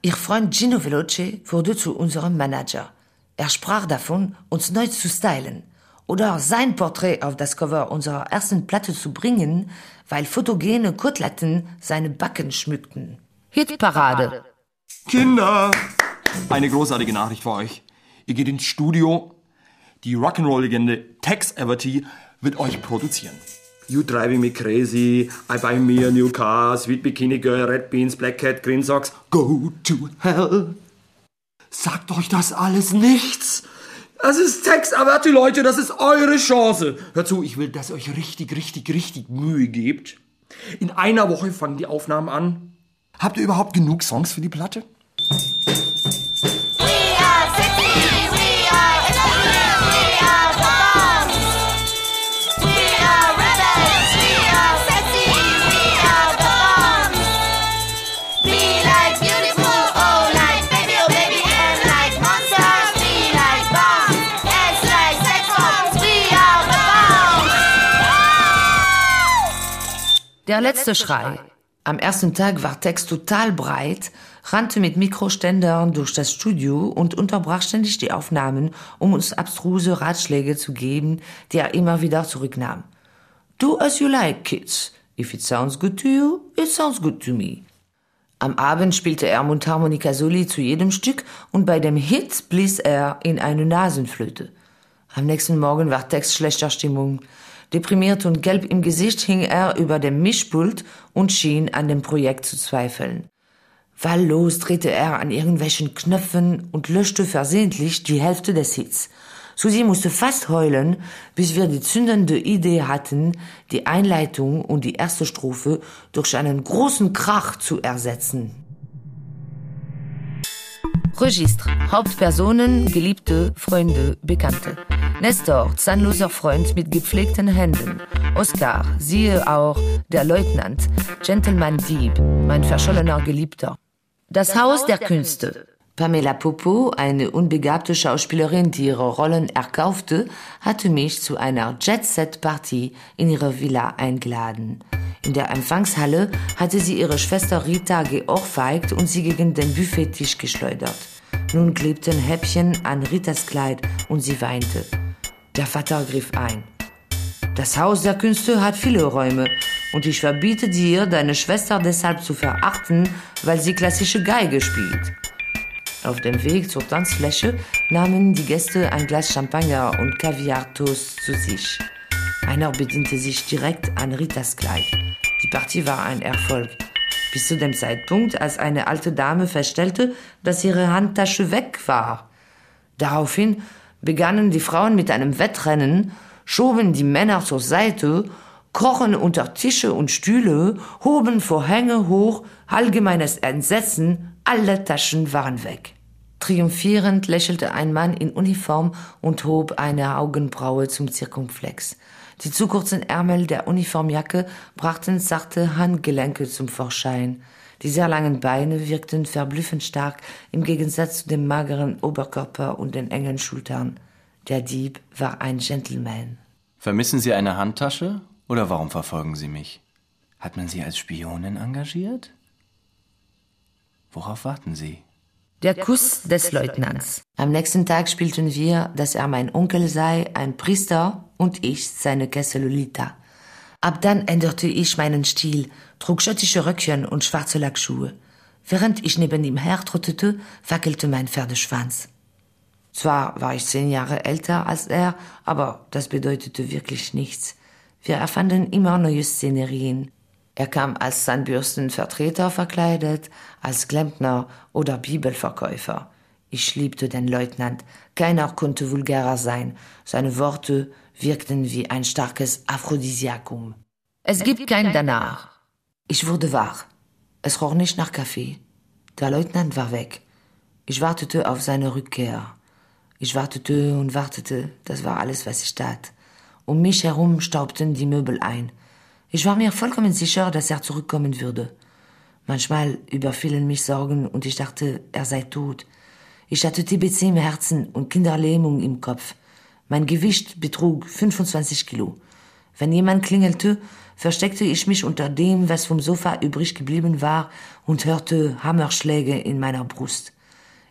Ihr Freund Gino Veloce wurde zu unserem Manager. Er sprach davon, uns neu zu stylen oder sein Porträt auf das Cover unserer ersten Platte zu bringen, weil fotogene Koteletten seine Backen schmückten. Hitparade. Kinder! Eine großartige Nachricht für euch. Ihr geht ins Studio. Die Rock'n'Roll-Legende Tex Everty wird euch produzieren. You driving me crazy, I buy me a new car, sweet bikini girl, red beans, black cat, green socks, go to hell. Sagt euch das alles nichts? Das ist Tex Everty, Leute, das ist eure Chance. Hört zu, ich will, dass ihr euch richtig, richtig, richtig Mühe gebt. In einer Woche fangen die Aufnahmen an. Habt ihr überhaupt genug Songs für die Platte? Der letzte Schrei. Am ersten Tag war Tex total breit, rannte mit Mikroständern durch das Studio und unterbrach ständig die Aufnahmen, um uns abstruse Ratschläge zu geben, die er immer wieder zurücknahm. Do as you like, kids. If it sounds good to you, it sounds good to me. Am Abend spielte er Mundharmonika Soli zu jedem Stück und bei dem Hit blies er in eine Nasenflöte. Am nächsten Morgen war Tex schlechter Stimmung. Deprimiert und gelb im Gesicht hing er über dem Mischpult und schien an dem Projekt zu zweifeln. Wahllos drehte er an irgendwelchen Knöpfen und löschte versehentlich die Hälfte des Hits. Susi musste fast heulen, bis wir die zündende Idee hatten, die Einleitung und die erste Strophe durch einen großen Krach zu ersetzen. Registre, Hauptpersonen, Geliebte, Freunde, Bekannte. Nestor, zahnloser Freund mit gepflegten Händen. Oscar, siehe auch der Leutnant, Gentleman Dieb, mein verschollener Geliebter. Das Haus der Künste. Pamela Popo, eine unbegabte Schauspielerin, die ihre Rollen erkaufte, hatte mich zu einer Jet-Set-Party in ihre Villa eingeladen. In der Empfangshalle hatte sie ihre Schwester Rita geohrfeigt und sie gegen den Buffettisch geschleudert. Nun klebten Häppchen an Ritas Kleid und sie weinte. Der Vater griff ein. Das Haus der Künste hat viele Räume und ich verbiete dir, deine Schwester deshalb zu verachten, weil sie klassische Geige spielt. Auf dem Weg zur Tanzfläche nahmen die Gäste ein Glas Champagner und Kaviartoast zu sich. Einer bediente sich direkt an Ritas Kleid. Die Partie war ein Erfolg. Bis zu dem Zeitpunkt, als eine alte Dame feststellte, dass ihre Handtasche weg war. Daraufhin begannen die Frauen mit einem Wettrennen, schoben die Männer zur Seite, krochen unter Tische und Stühle, hoben Vorhänge hoch, allgemeines Entsetzen, alle Taschen waren weg. Triumphierend lächelte ein Mann in Uniform und hob eine Augenbraue zum Zirkumflex. Die zu kurzen Ärmel der Uniformjacke brachten sachte Handgelenke zum Vorschein. Die sehr langen Beine wirkten verblüffend stark im Gegensatz zu dem mageren Oberkörper und den engen Schultern. Der Dieb war ein Gentleman. Vermissen Sie eine Handtasche oder warum verfolgen Sie mich? Hat man Sie als Spionin engagiert? Worauf warten Sie? Der Kuss des Leutnants. Am nächsten Tag spielten wir, dass er mein Onkel sei, ein Priester und ich seine Kessel Lolita. Ab dann änderte ich meinen Stil, trug schottische Röckchen und schwarze Lackschuhe. Während ich neben ihm hertrottete, wackelte mein Pferdeschwanz. Zwar war ich zehn Jahre älter als er, aber das bedeutete wirklich nichts. Wir erfanden immer neue Szenerien. Er kam als Zahnbürstenvertreter verkleidet, als Klempner oder Bibelverkäufer. Ich liebte den Leutnant. Keiner konnte vulgärer sein. Seine Worte wirkten wie ein starkes Aphrodisiakum. Es gibt kein danach. Ich wurde wach. Es roch nicht nach Kaffee. Der Leutnant war weg. Ich wartete auf seine Rückkehr. Ich wartete und wartete. Das war alles, was ich tat. Um mich herum staubten die Möbel ein. Ich war mir vollkommen sicher, dass er zurückkommen würde. Manchmal überfielen mich Sorgen und ich dachte, er sei tot. Ich hatte TBC im Herzen und Kinderlähmung im Kopf. Mein Gewicht betrug 25 Kilo. Wenn jemand klingelte, versteckte ich mich unter dem, was vom Sofa übrig geblieben war, und hörte Hammerschläge in meiner Brust.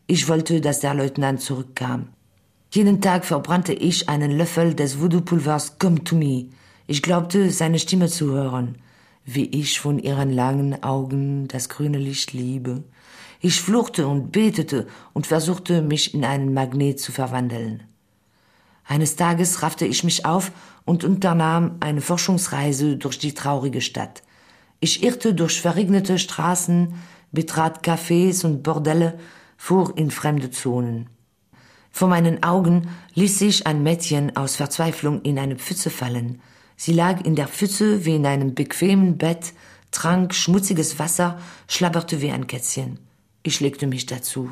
Ich wollte, dass der Leutnant zurückkam. Jeden Tag verbrannte ich einen Löffel des Voodoo-Pulvers Come to Me. Ich glaubte, seine Stimme zu hören, wie ich von ihren langen Augen das grüne Licht liebe. Ich fluchte und betete und versuchte, mich in einen Magnet zu verwandeln. Eines Tages raffte ich mich auf und unternahm eine Forschungsreise durch die traurige Stadt. Ich irrte durch verregnete Straßen, betrat Cafés und Bordelle, fuhr in fremde Zonen. Vor meinen Augen ließ sich ein Mädchen aus Verzweiflung in eine Pfütze fallen. Sie lag in der Pfütze wie in einem bequemen Bett, trank schmutziges Wasser, schlabberte wie ein Kätzchen. Ich legte mich dazu.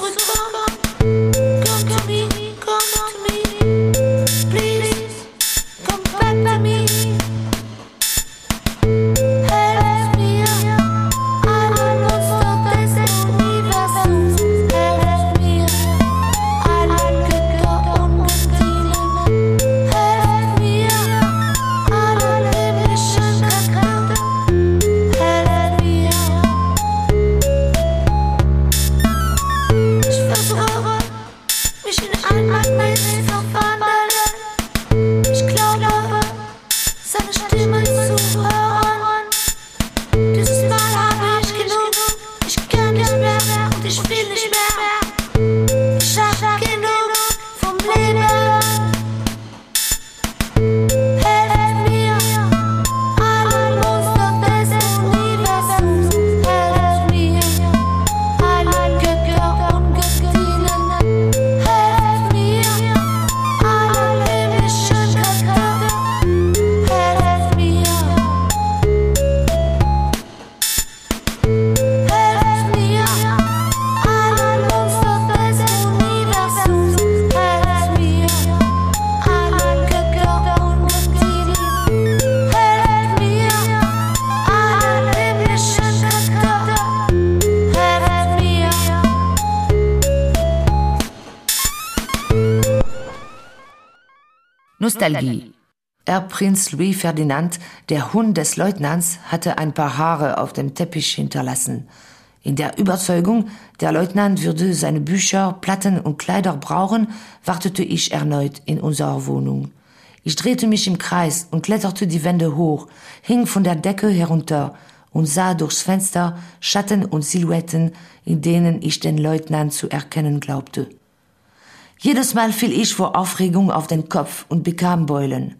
retour, retour. Nostalgie. Erbprinz Louis Ferdinand, der Hund des Leutnants, hatte ein paar Haare auf dem Teppich hinterlassen. In der Überzeugung, der Leutnant würde seine Bücher, Platten und Kleider brauchen, wartete ich erneut in unserer Wohnung. Ich drehte mich im Kreis und kletterte die Wände hoch, hing von der Decke herunter und sah durchs Fenster Schatten und Silhouetten, in denen ich den Leutnant zu erkennen glaubte. Jedes Mal fiel ich vor Aufregung auf den Kopf und bekam Beulen.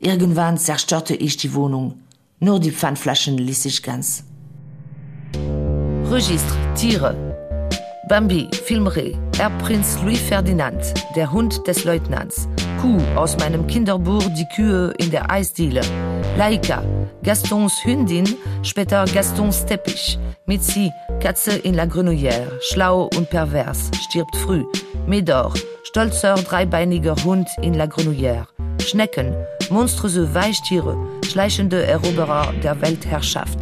Irgendwann zerstörte ich die Wohnung. Nur die Pfandflaschen ließ ich ganz. Registre Tiere Bambi, Filmré, Erbprinz Louis Ferdinand, der Hund des Leutnants, Kuh aus meinem Kinderbuch Die Kühe in der Eisdiele, Laika, Gastons Hündin, später Gastons Teppich, Mitzi, Katze in la Grenouillère, schlau und pervers, stirbt früh, Medor, stolzer dreibeiniger Hund in la Grenouillère, Schnecken, monströse Weichtiere, schleichende Eroberer der Weltherrschaft.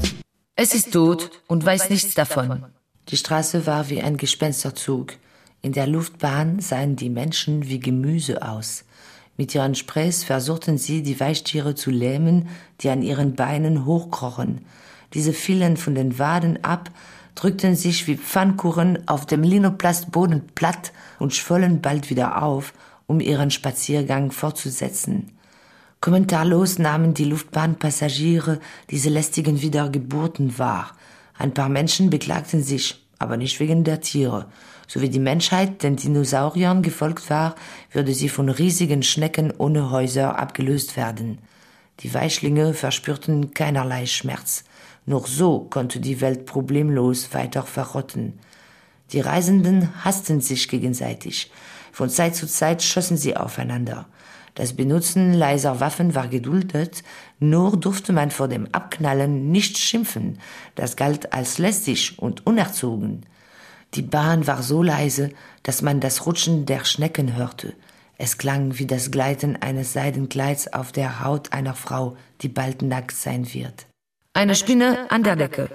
Es ist tot und weiß nichts davon. Die Straße war wie ein Gespensterzug. In der Luftbahn sahen die Menschen wie Gemüse aus. Mit ihren Sprays versuchten sie, die Weichtiere zu lähmen, die an ihren Beinen hochkrochen. Diese fielen von den Waden ab, drückten sich wie Pfannkuchen auf dem Linoplastboden platt und schwollen bald wieder auf, um ihren Spaziergang fortzusetzen. Kommentarlos nahmen die Luftbahnpassagiere diese lästigen Wiedergeburten wahr. Ein paar Menschen beklagten sich, aber nicht wegen der Tiere. So wie die Menschheit den Dinosauriern gefolgt war, würde sie von riesigen Schnecken ohne Häuser abgelöst werden. Die Weichlinge verspürten keinerlei Schmerz. Nur so konnte die Welt problemlos weiter verrotten. Die Reisenden hassten sich gegenseitig. Von Zeit zu Zeit schossen sie aufeinander. Das Benutzen leiser Waffen war geduldet, nur durfte man vor dem Abknallen nicht schimpfen, das galt als lästig und unerzogen. Die Bahn war so leise, dass man das Rutschen der Schnecken hörte. Es klang wie das Gleiten eines Seidenkleids auf der Haut einer Frau, die bald nackt sein wird. Eine Spinne an der Decke.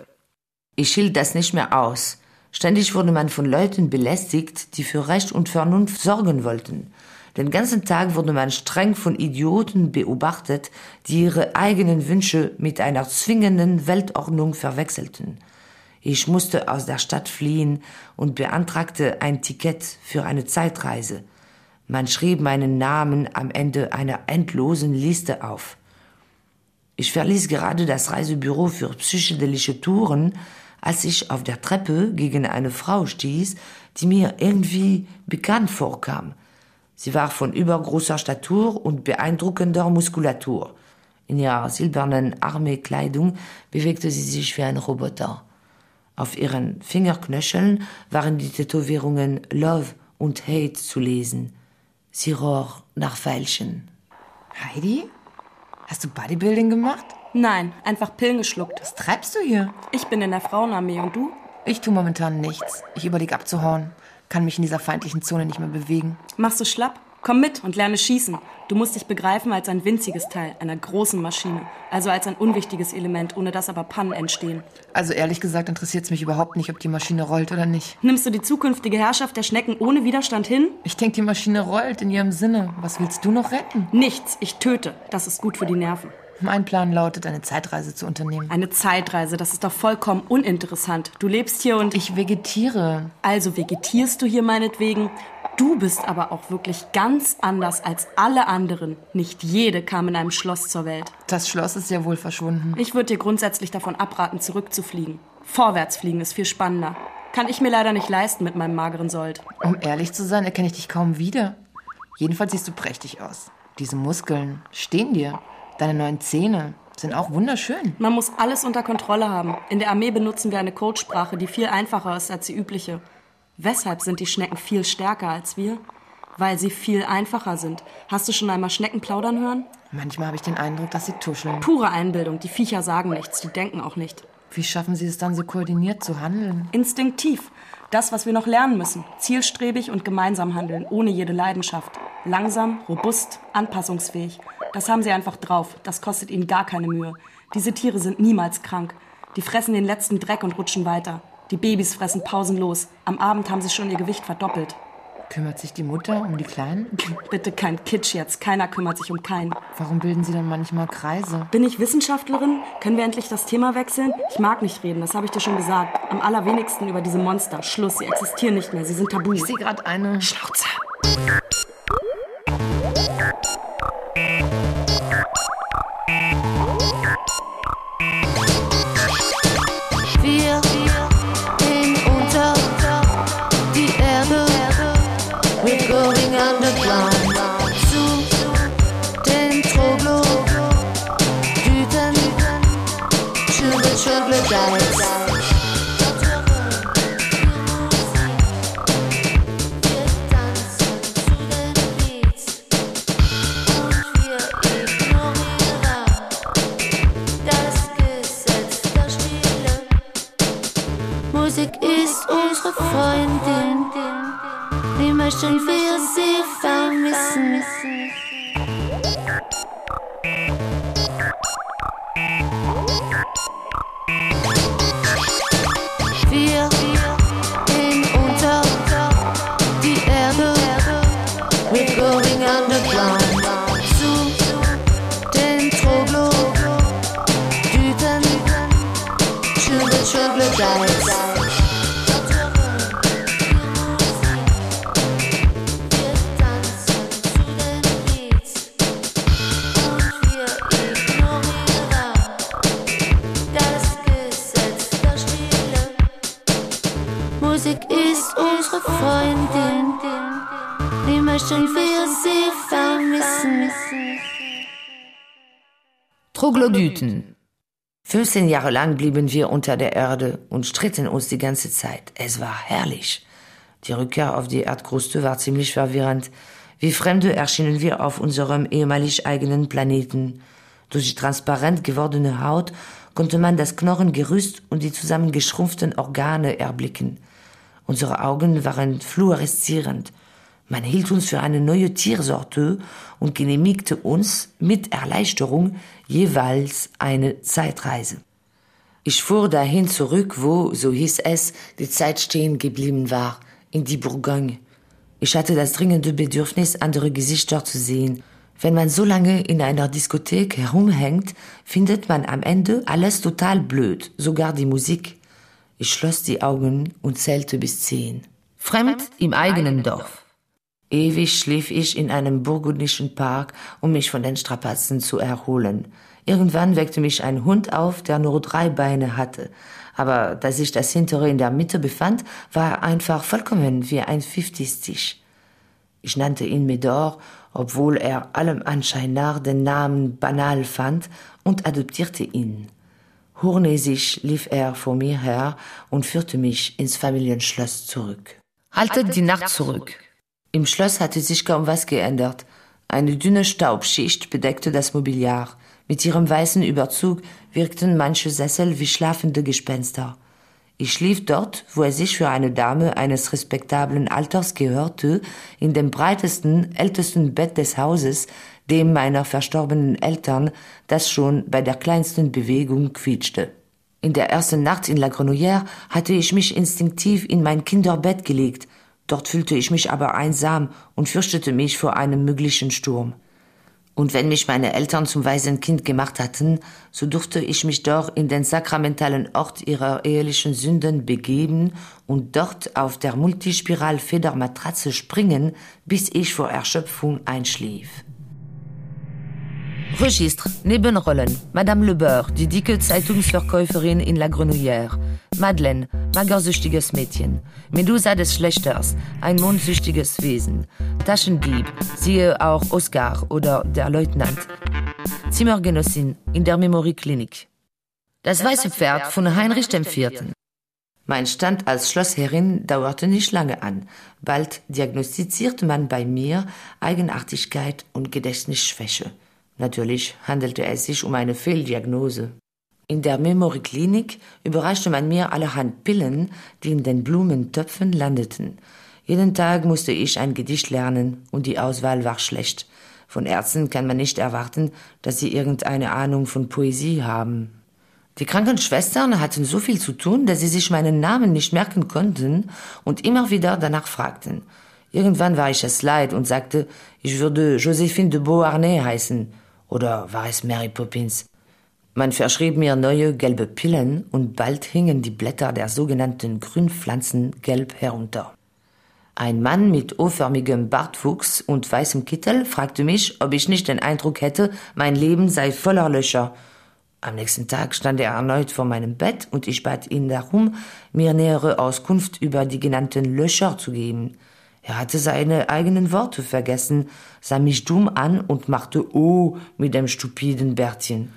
Ich hielt das nicht mehr aus. Ständig wurde man von Leuten belästigt, die für Recht und Vernunft sorgen wollten. Den ganzen Tag wurde man streng von Idioten beobachtet, die ihre eigenen Wünsche mit einer zwingenden Weltordnung verwechselten. Ich musste aus der Stadt fliehen und beantragte ein Ticket für eine Zeitreise. Man schrieb meinen Namen am Ende einer endlosen Liste auf. Ich verließ gerade das Reisebüro für psychedelische Touren, als ich auf der Treppe gegen eine Frau stieß, die mir irgendwie bekannt vorkam. Sie war von übergroßer Statur und beeindruckender Muskulatur. In ihrer silbernen Armeekleidung bewegte sie sich wie ein Roboter. Auf ihren Fingerknöcheln waren die Tätowierungen Love und Hate zu lesen. Sie roch nach Veilchen. Heidi? Hast du Bodybuilding gemacht? Nein, einfach Pillen geschluckt. Was treibst du hier? Ich bin in der Frauenarmee und du? Ich tue momentan nichts. Ich überlege abzuhauen kann mich in dieser feindlichen Zone nicht mehr bewegen. Machst du schlapp? Komm mit und lerne schießen. Du musst dich begreifen als ein winziges Teil einer großen Maschine, also als ein unwichtiges Element, ohne dass aber Pannen entstehen. Also ehrlich gesagt interessiert es mich überhaupt nicht, ob die Maschine rollt oder nicht. Nimmst du die zukünftige Herrschaft der Schnecken ohne Widerstand hin? Ich denke, die Maschine rollt in ihrem Sinne. Was willst du noch retten? Nichts. Ich töte. Das ist gut für die Nerven. Mein Plan lautet, eine Zeitreise zu unternehmen. Eine Zeitreise, das ist doch vollkommen uninteressant. Du lebst hier und. Ich vegetiere. Also vegetierst du hier meinetwegen. Du bist aber auch wirklich ganz anders als alle anderen. Nicht jede kam in einem Schloss zur Welt. Das Schloss ist ja wohl verschwunden. Ich würde dir grundsätzlich davon abraten, zurückzufliegen. Vorwärtsfliegen ist viel spannender. Kann ich mir leider nicht leisten mit meinem mageren Sold. Um ehrlich zu sein, erkenne ich dich kaum wieder. Jedenfalls siehst du prächtig aus. Diese Muskeln stehen dir. Deine neuen Zähne sind auch wunderschön. Man muss alles unter Kontrolle haben. In der Armee benutzen wir eine Codesprache, die viel einfacher ist als die übliche. Weshalb sind die Schnecken viel stärker als wir? Weil sie viel einfacher sind. Hast du schon einmal Schnecken plaudern hören? Manchmal habe ich den Eindruck, dass sie tuscheln. Pure Einbildung. Die Viecher sagen nichts, die denken auch nicht. Wie schaffen sie es dann, so koordiniert zu handeln? Instinktiv. Das, was wir noch lernen müssen. Zielstrebig und gemeinsam handeln, ohne jede Leidenschaft. Langsam, robust, anpassungsfähig. Das haben sie einfach drauf. Das kostet ihnen gar keine Mühe. Diese Tiere sind niemals krank. Die fressen den letzten Dreck und rutschen weiter. Die Babys fressen pausenlos. Am Abend haben sie schon ihr Gewicht verdoppelt. Kümmert sich die Mutter um die Kleinen? Bitte kein Kitsch jetzt. Keiner kümmert sich um keinen. Warum bilden Sie dann manchmal Kreise? Bin ich Wissenschaftlerin? Können wir endlich das Thema wechseln? Ich mag nicht reden, das habe ich dir schon gesagt. Am allerwenigsten über diese Monster. Schluss, sie existieren nicht mehr, sie sind tabu. Ich sehe gerade eine. Schnauze. Wie Troglodyten. 15 Jahre lang blieben wir unter der Erde und stritten uns die ganze Zeit. Es war herrlich. Die Rückkehr auf die Erdkruste war ziemlich verwirrend. Wie Fremde erschienen wir auf unserem ehemalig eigenen Planeten. Durch die transparent gewordene Haut konnte man das Knochengerüst und die zusammengeschrumpften Organe erblicken. Unsere Augen waren fluoreszierend. Man hielt uns für eine neue Tiersorte und genehmigte uns mit Erleichterung jeweils eine Zeitreise. Ich fuhr dahin zurück, wo, so hieß es, die Zeit stehen geblieben war, in die Bourgogne. Ich hatte das dringende Bedürfnis, andere Gesichter zu sehen. Wenn man so lange in einer Diskothek herumhängt, findet man am Ende alles total blöd, sogar die Musik. Ich schloss die Augen und zählte bis zehn. Fremd im eigenen Dorf. Ewig schlief ich in einem burgundischen Park, um mich von den Strapazen zu erholen. Irgendwann weckte mich ein Hund auf, der nur drei Beine hatte. Aber da sich das hintere in der Mitte befand, war er einfach vollkommen wie ein Fifty-Stich. Ich nannte ihn Medor, obwohl er allem Anschein nach den Namen banal fand und adoptierte ihn. Hurnäsig lief er vor mir her und führte mich ins Familienschloss zurück. Haltet die Nacht zurück. Im Schloss hatte sich kaum was geändert. Eine dünne Staubschicht bedeckte das Mobiliar. Mit ihrem weißen Überzug wirkten manche Sessel wie schlafende Gespenster. Ich schlief dort, wo er sich für eine Dame eines respektablen Alters gehörte, in dem breitesten, ältesten Bett des Hauses, dem meiner verstorbenen Eltern, das schon bei der kleinsten Bewegung quietschte. In der ersten Nacht in La Grenouillère hatte ich mich instinktiv in mein Kinderbett gelegt, dort fühlte ich mich aber einsam und fürchtete mich vor einem möglichen Sturm. Und wenn mich meine Eltern zum weisen Kind gemacht hatten, so durfte ich mich doch in den sakramentalen Ort ihrer ehelichen Sünden begeben und dort auf der Multispiralfedermatratze springen, bis ich vor Erschöpfung einschlief. Registre, Nebenrollen, Madame Le Beurre, die dicke Zeitungsverkäuferin in La Grenouillère, Madeleine, magersüchtiges Mädchen, Medusa des Schlechters, ein mondsüchtiges Wesen, Taschendieb, siehe auch Oscar oder der Leutnant, Zimmergenossin in der Memorieklinik. Das weiße Pferd von Heinrich IV. Mein Stand als Schlossherrin dauerte nicht lange an. Bald diagnostizierte man bei mir Eigenartigkeit und Gedächtnisschwäche. Natürlich handelte es sich um eine Fehldiagnose. In der Memorieklinik überreichte man mir allerhand Pillen, die in den Blumentöpfen landeten. Jeden Tag musste ich ein Gedicht lernen und die Auswahl war schlecht. Von Ärzten kann man nicht erwarten, dass sie irgendeine Ahnung von Poesie haben. Die Krankenschwestern hatten so viel zu tun, dass sie sich meinen Namen nicht merken konnten und immer wieder danach fragten. Irgendwann war ich es leid und sagte, ich würde Josephine de Beauharnais heißen. Oder war es Mary Poppins? Man verschrieb mir neue gelbe Pillen und bald hingen die Blätter der sogenannten Grünpflanzen gelb herunter. Ein Mann mit O-förmigem Bartwuchs und weißem Kittel fragte mich, ob ich nicht den Eindruck hätte, mein Leben sei voller Löcher. Am nächsten Tag stand er erneut vor meinem Bett und ich bat ihn darum, mir nähere Auskunft über die genannten Löcher zu geben. Er hatte seine eigenen Worte vergessen, sah mich dumm an und machte O mit dem stupiden Bärtchen.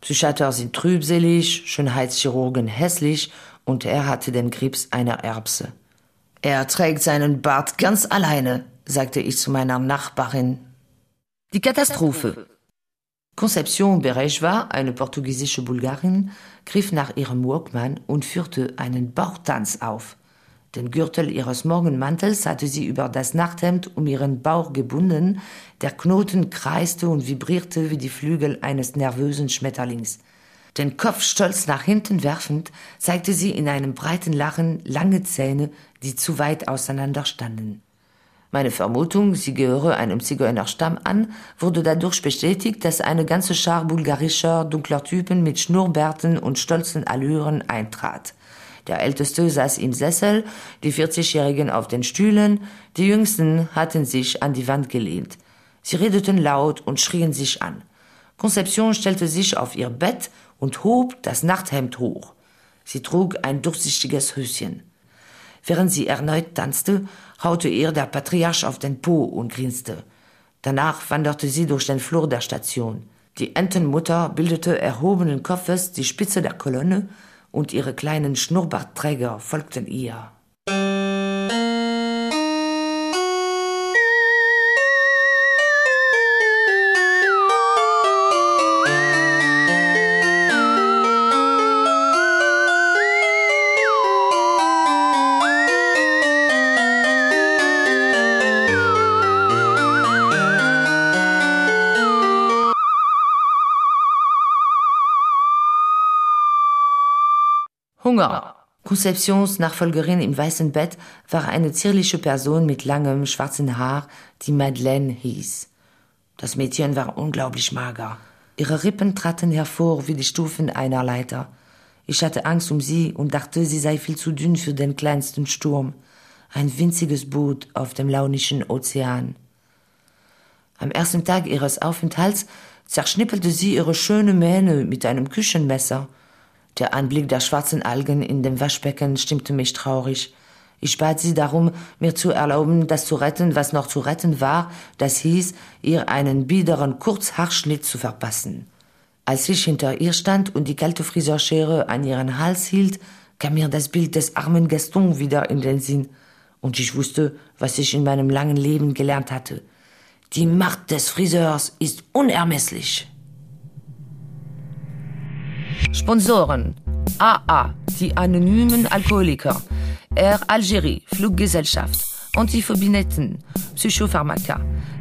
Psychiater sind trübselig, Schönheitschirurgen hässlich und er hatte den Krebs einer Erbse. Er trägt seinen Bart ganz alleine, sagte ich zu meiner Nachbarin. Die Katastrophe. Conception Berejwa, eine portugiesische Bulgarin, griff nach ihrem Walkman und führte einen Bauchtanz auf. Den Gürtel ihres Morgenmantels hatte sie über das Nachthemd um ihren Bauch gebunden, der Knoten kreiste und vibrierte wie die Flügel eines nervösen Schmetterlings. Den Kopf stolz nach hinten werfend, zeigte sie in einem breiten Lachen lange Zähne, die zu weit auseinander standen. Meine Vermutung, sie gehöre einem Zigeunerstamm an, wurde dadurch bestätigt, dass eine ganze Schar bulgarischer, dunkler Typen mit Schnurrbärten und stolzen Allüren eintrat. Der Älteste saß im Sessel, die 40-Jährigen auf den Stühlen, die Jüngsten hatten sich an die Wand gelehnt. Sie redeten laut und schrien sich an. Conception stellte sich auf ihr Bett und hob das Nachthemd hoch. Sie trug ein durchsichtiges Höschen. Während sie erneut tanzte, haute ihr der Patriarch auf den Po und grinste. Danach wanderte sie durch den Flur der Station. Die Entenmutter bildete erhobenen Kopfes die Spitze der Kolonne und ihre kleinen Schnurrbartträger folgten ihr. Hunger. Conceptions Nachfolgerin im weißen Bett war eine zierliche Person mit langem schwarzen Haar, die Madeleine hieß. Das Mädchen war unglaublich mager. Ihre Rippen traten hervor wie die Stufen einer Leiter. Ich hatte Angst um sie und dachte, sie sei viel zu dünn für den kleinsten Sturm. Ein winziges Boot auf dem launischen Ozean. Am ersten Tag ihres Aufenthalts zerschnippelte sie ihre schöne Mähne mit einem Küchenmesser. Der Anblick der schwarzen Algen in dem Waschbecken stimmte mich traurig. Ich bat sie darum, mir zu erlauben, das zu retten, was noch zu retten war, das hieß, ihr einen biederen Kurzhaarschnitt zu verpassen. Als ich hinter ihr stand und die kalte Friseurschere an ihren Hals hielt, kam mir das Bild des armen Gaston wieder in den Sinn, und ich wusste, was ich in meinem langen Leben gelernt hatte. Die Macht des Friseurs ist unermesslich. Sponsoren. AA, die anonymen Alkoholiker, Air Algérie, Fluggesellschaft, Antiphobienetten, Psychopharmaka,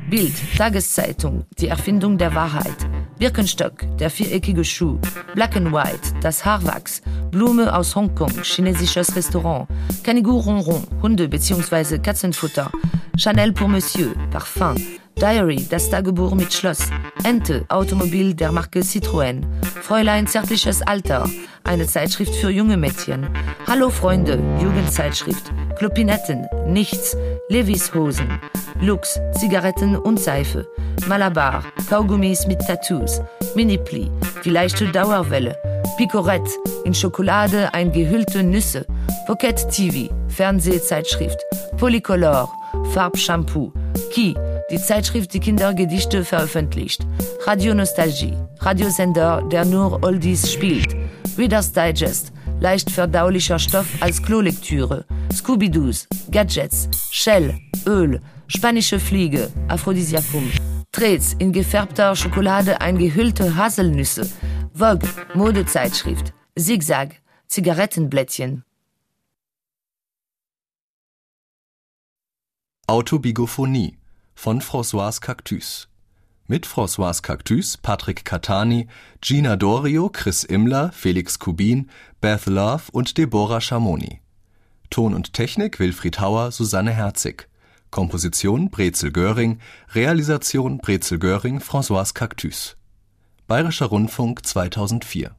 Bild, Tageszeitung, die Erfindung der Wahrheit, Birkenstock, der viereckige Schuh, Black and White, das Haarwachs, Blume aus Hongkong, chinesisches Restaurant, Canigour Ronron, Hunde bzw. Katzenfutter, Chanel pour Monsieur, Parfum, Diary, das Tagebuch mit Schloss, Ente, Automobil der Marke Citroën, Fräulein zärtliches Alter, eine Zeitschrift für junge Mädchen, Hallo Freunde, Jugendzeitschrift, Klopinetten, nichts, Levis Hosen, Lux, Zigaretten und Seife, Malabar, Kaugummis mit Tattoos, Minipli, die leichte Dauerwelle, Picorette, in Schokolade eingehüllte Nüsse, Pocket TV, Fernsehzeitschrift, Polycolor, Farbshampoo, Ki, die Zeitschrift die Kindergedichte veröffentlicht, Radionostalgie, Radiosender, der nur Oldies spielt, Readers Digest, leicht verdaulicher Stoff als Klolektüre, Scooby-Doos, Gadgets, Shell, Öl, spanische Fliege, Aphrodisiakum, Trets in gefärbter Schokolade eingehüllte Haselnüsse, Vogue, Modezeitschrift, Zigzag, Zigarettenblättchen. Autobigophonie von Françoise Cactus. Mit Françoise Cactus, Patrick Catani, Gina Dorio, Chris Immler, Felix Kubin, Beth Love und Deborah Schamoni. Ton und Technik Wilfried Hauer, Susanne Herzig. Komposition Brezel Göring, Realisation Brezel Göring, Françoise Cactus. Bayerischer Rundfunk 2004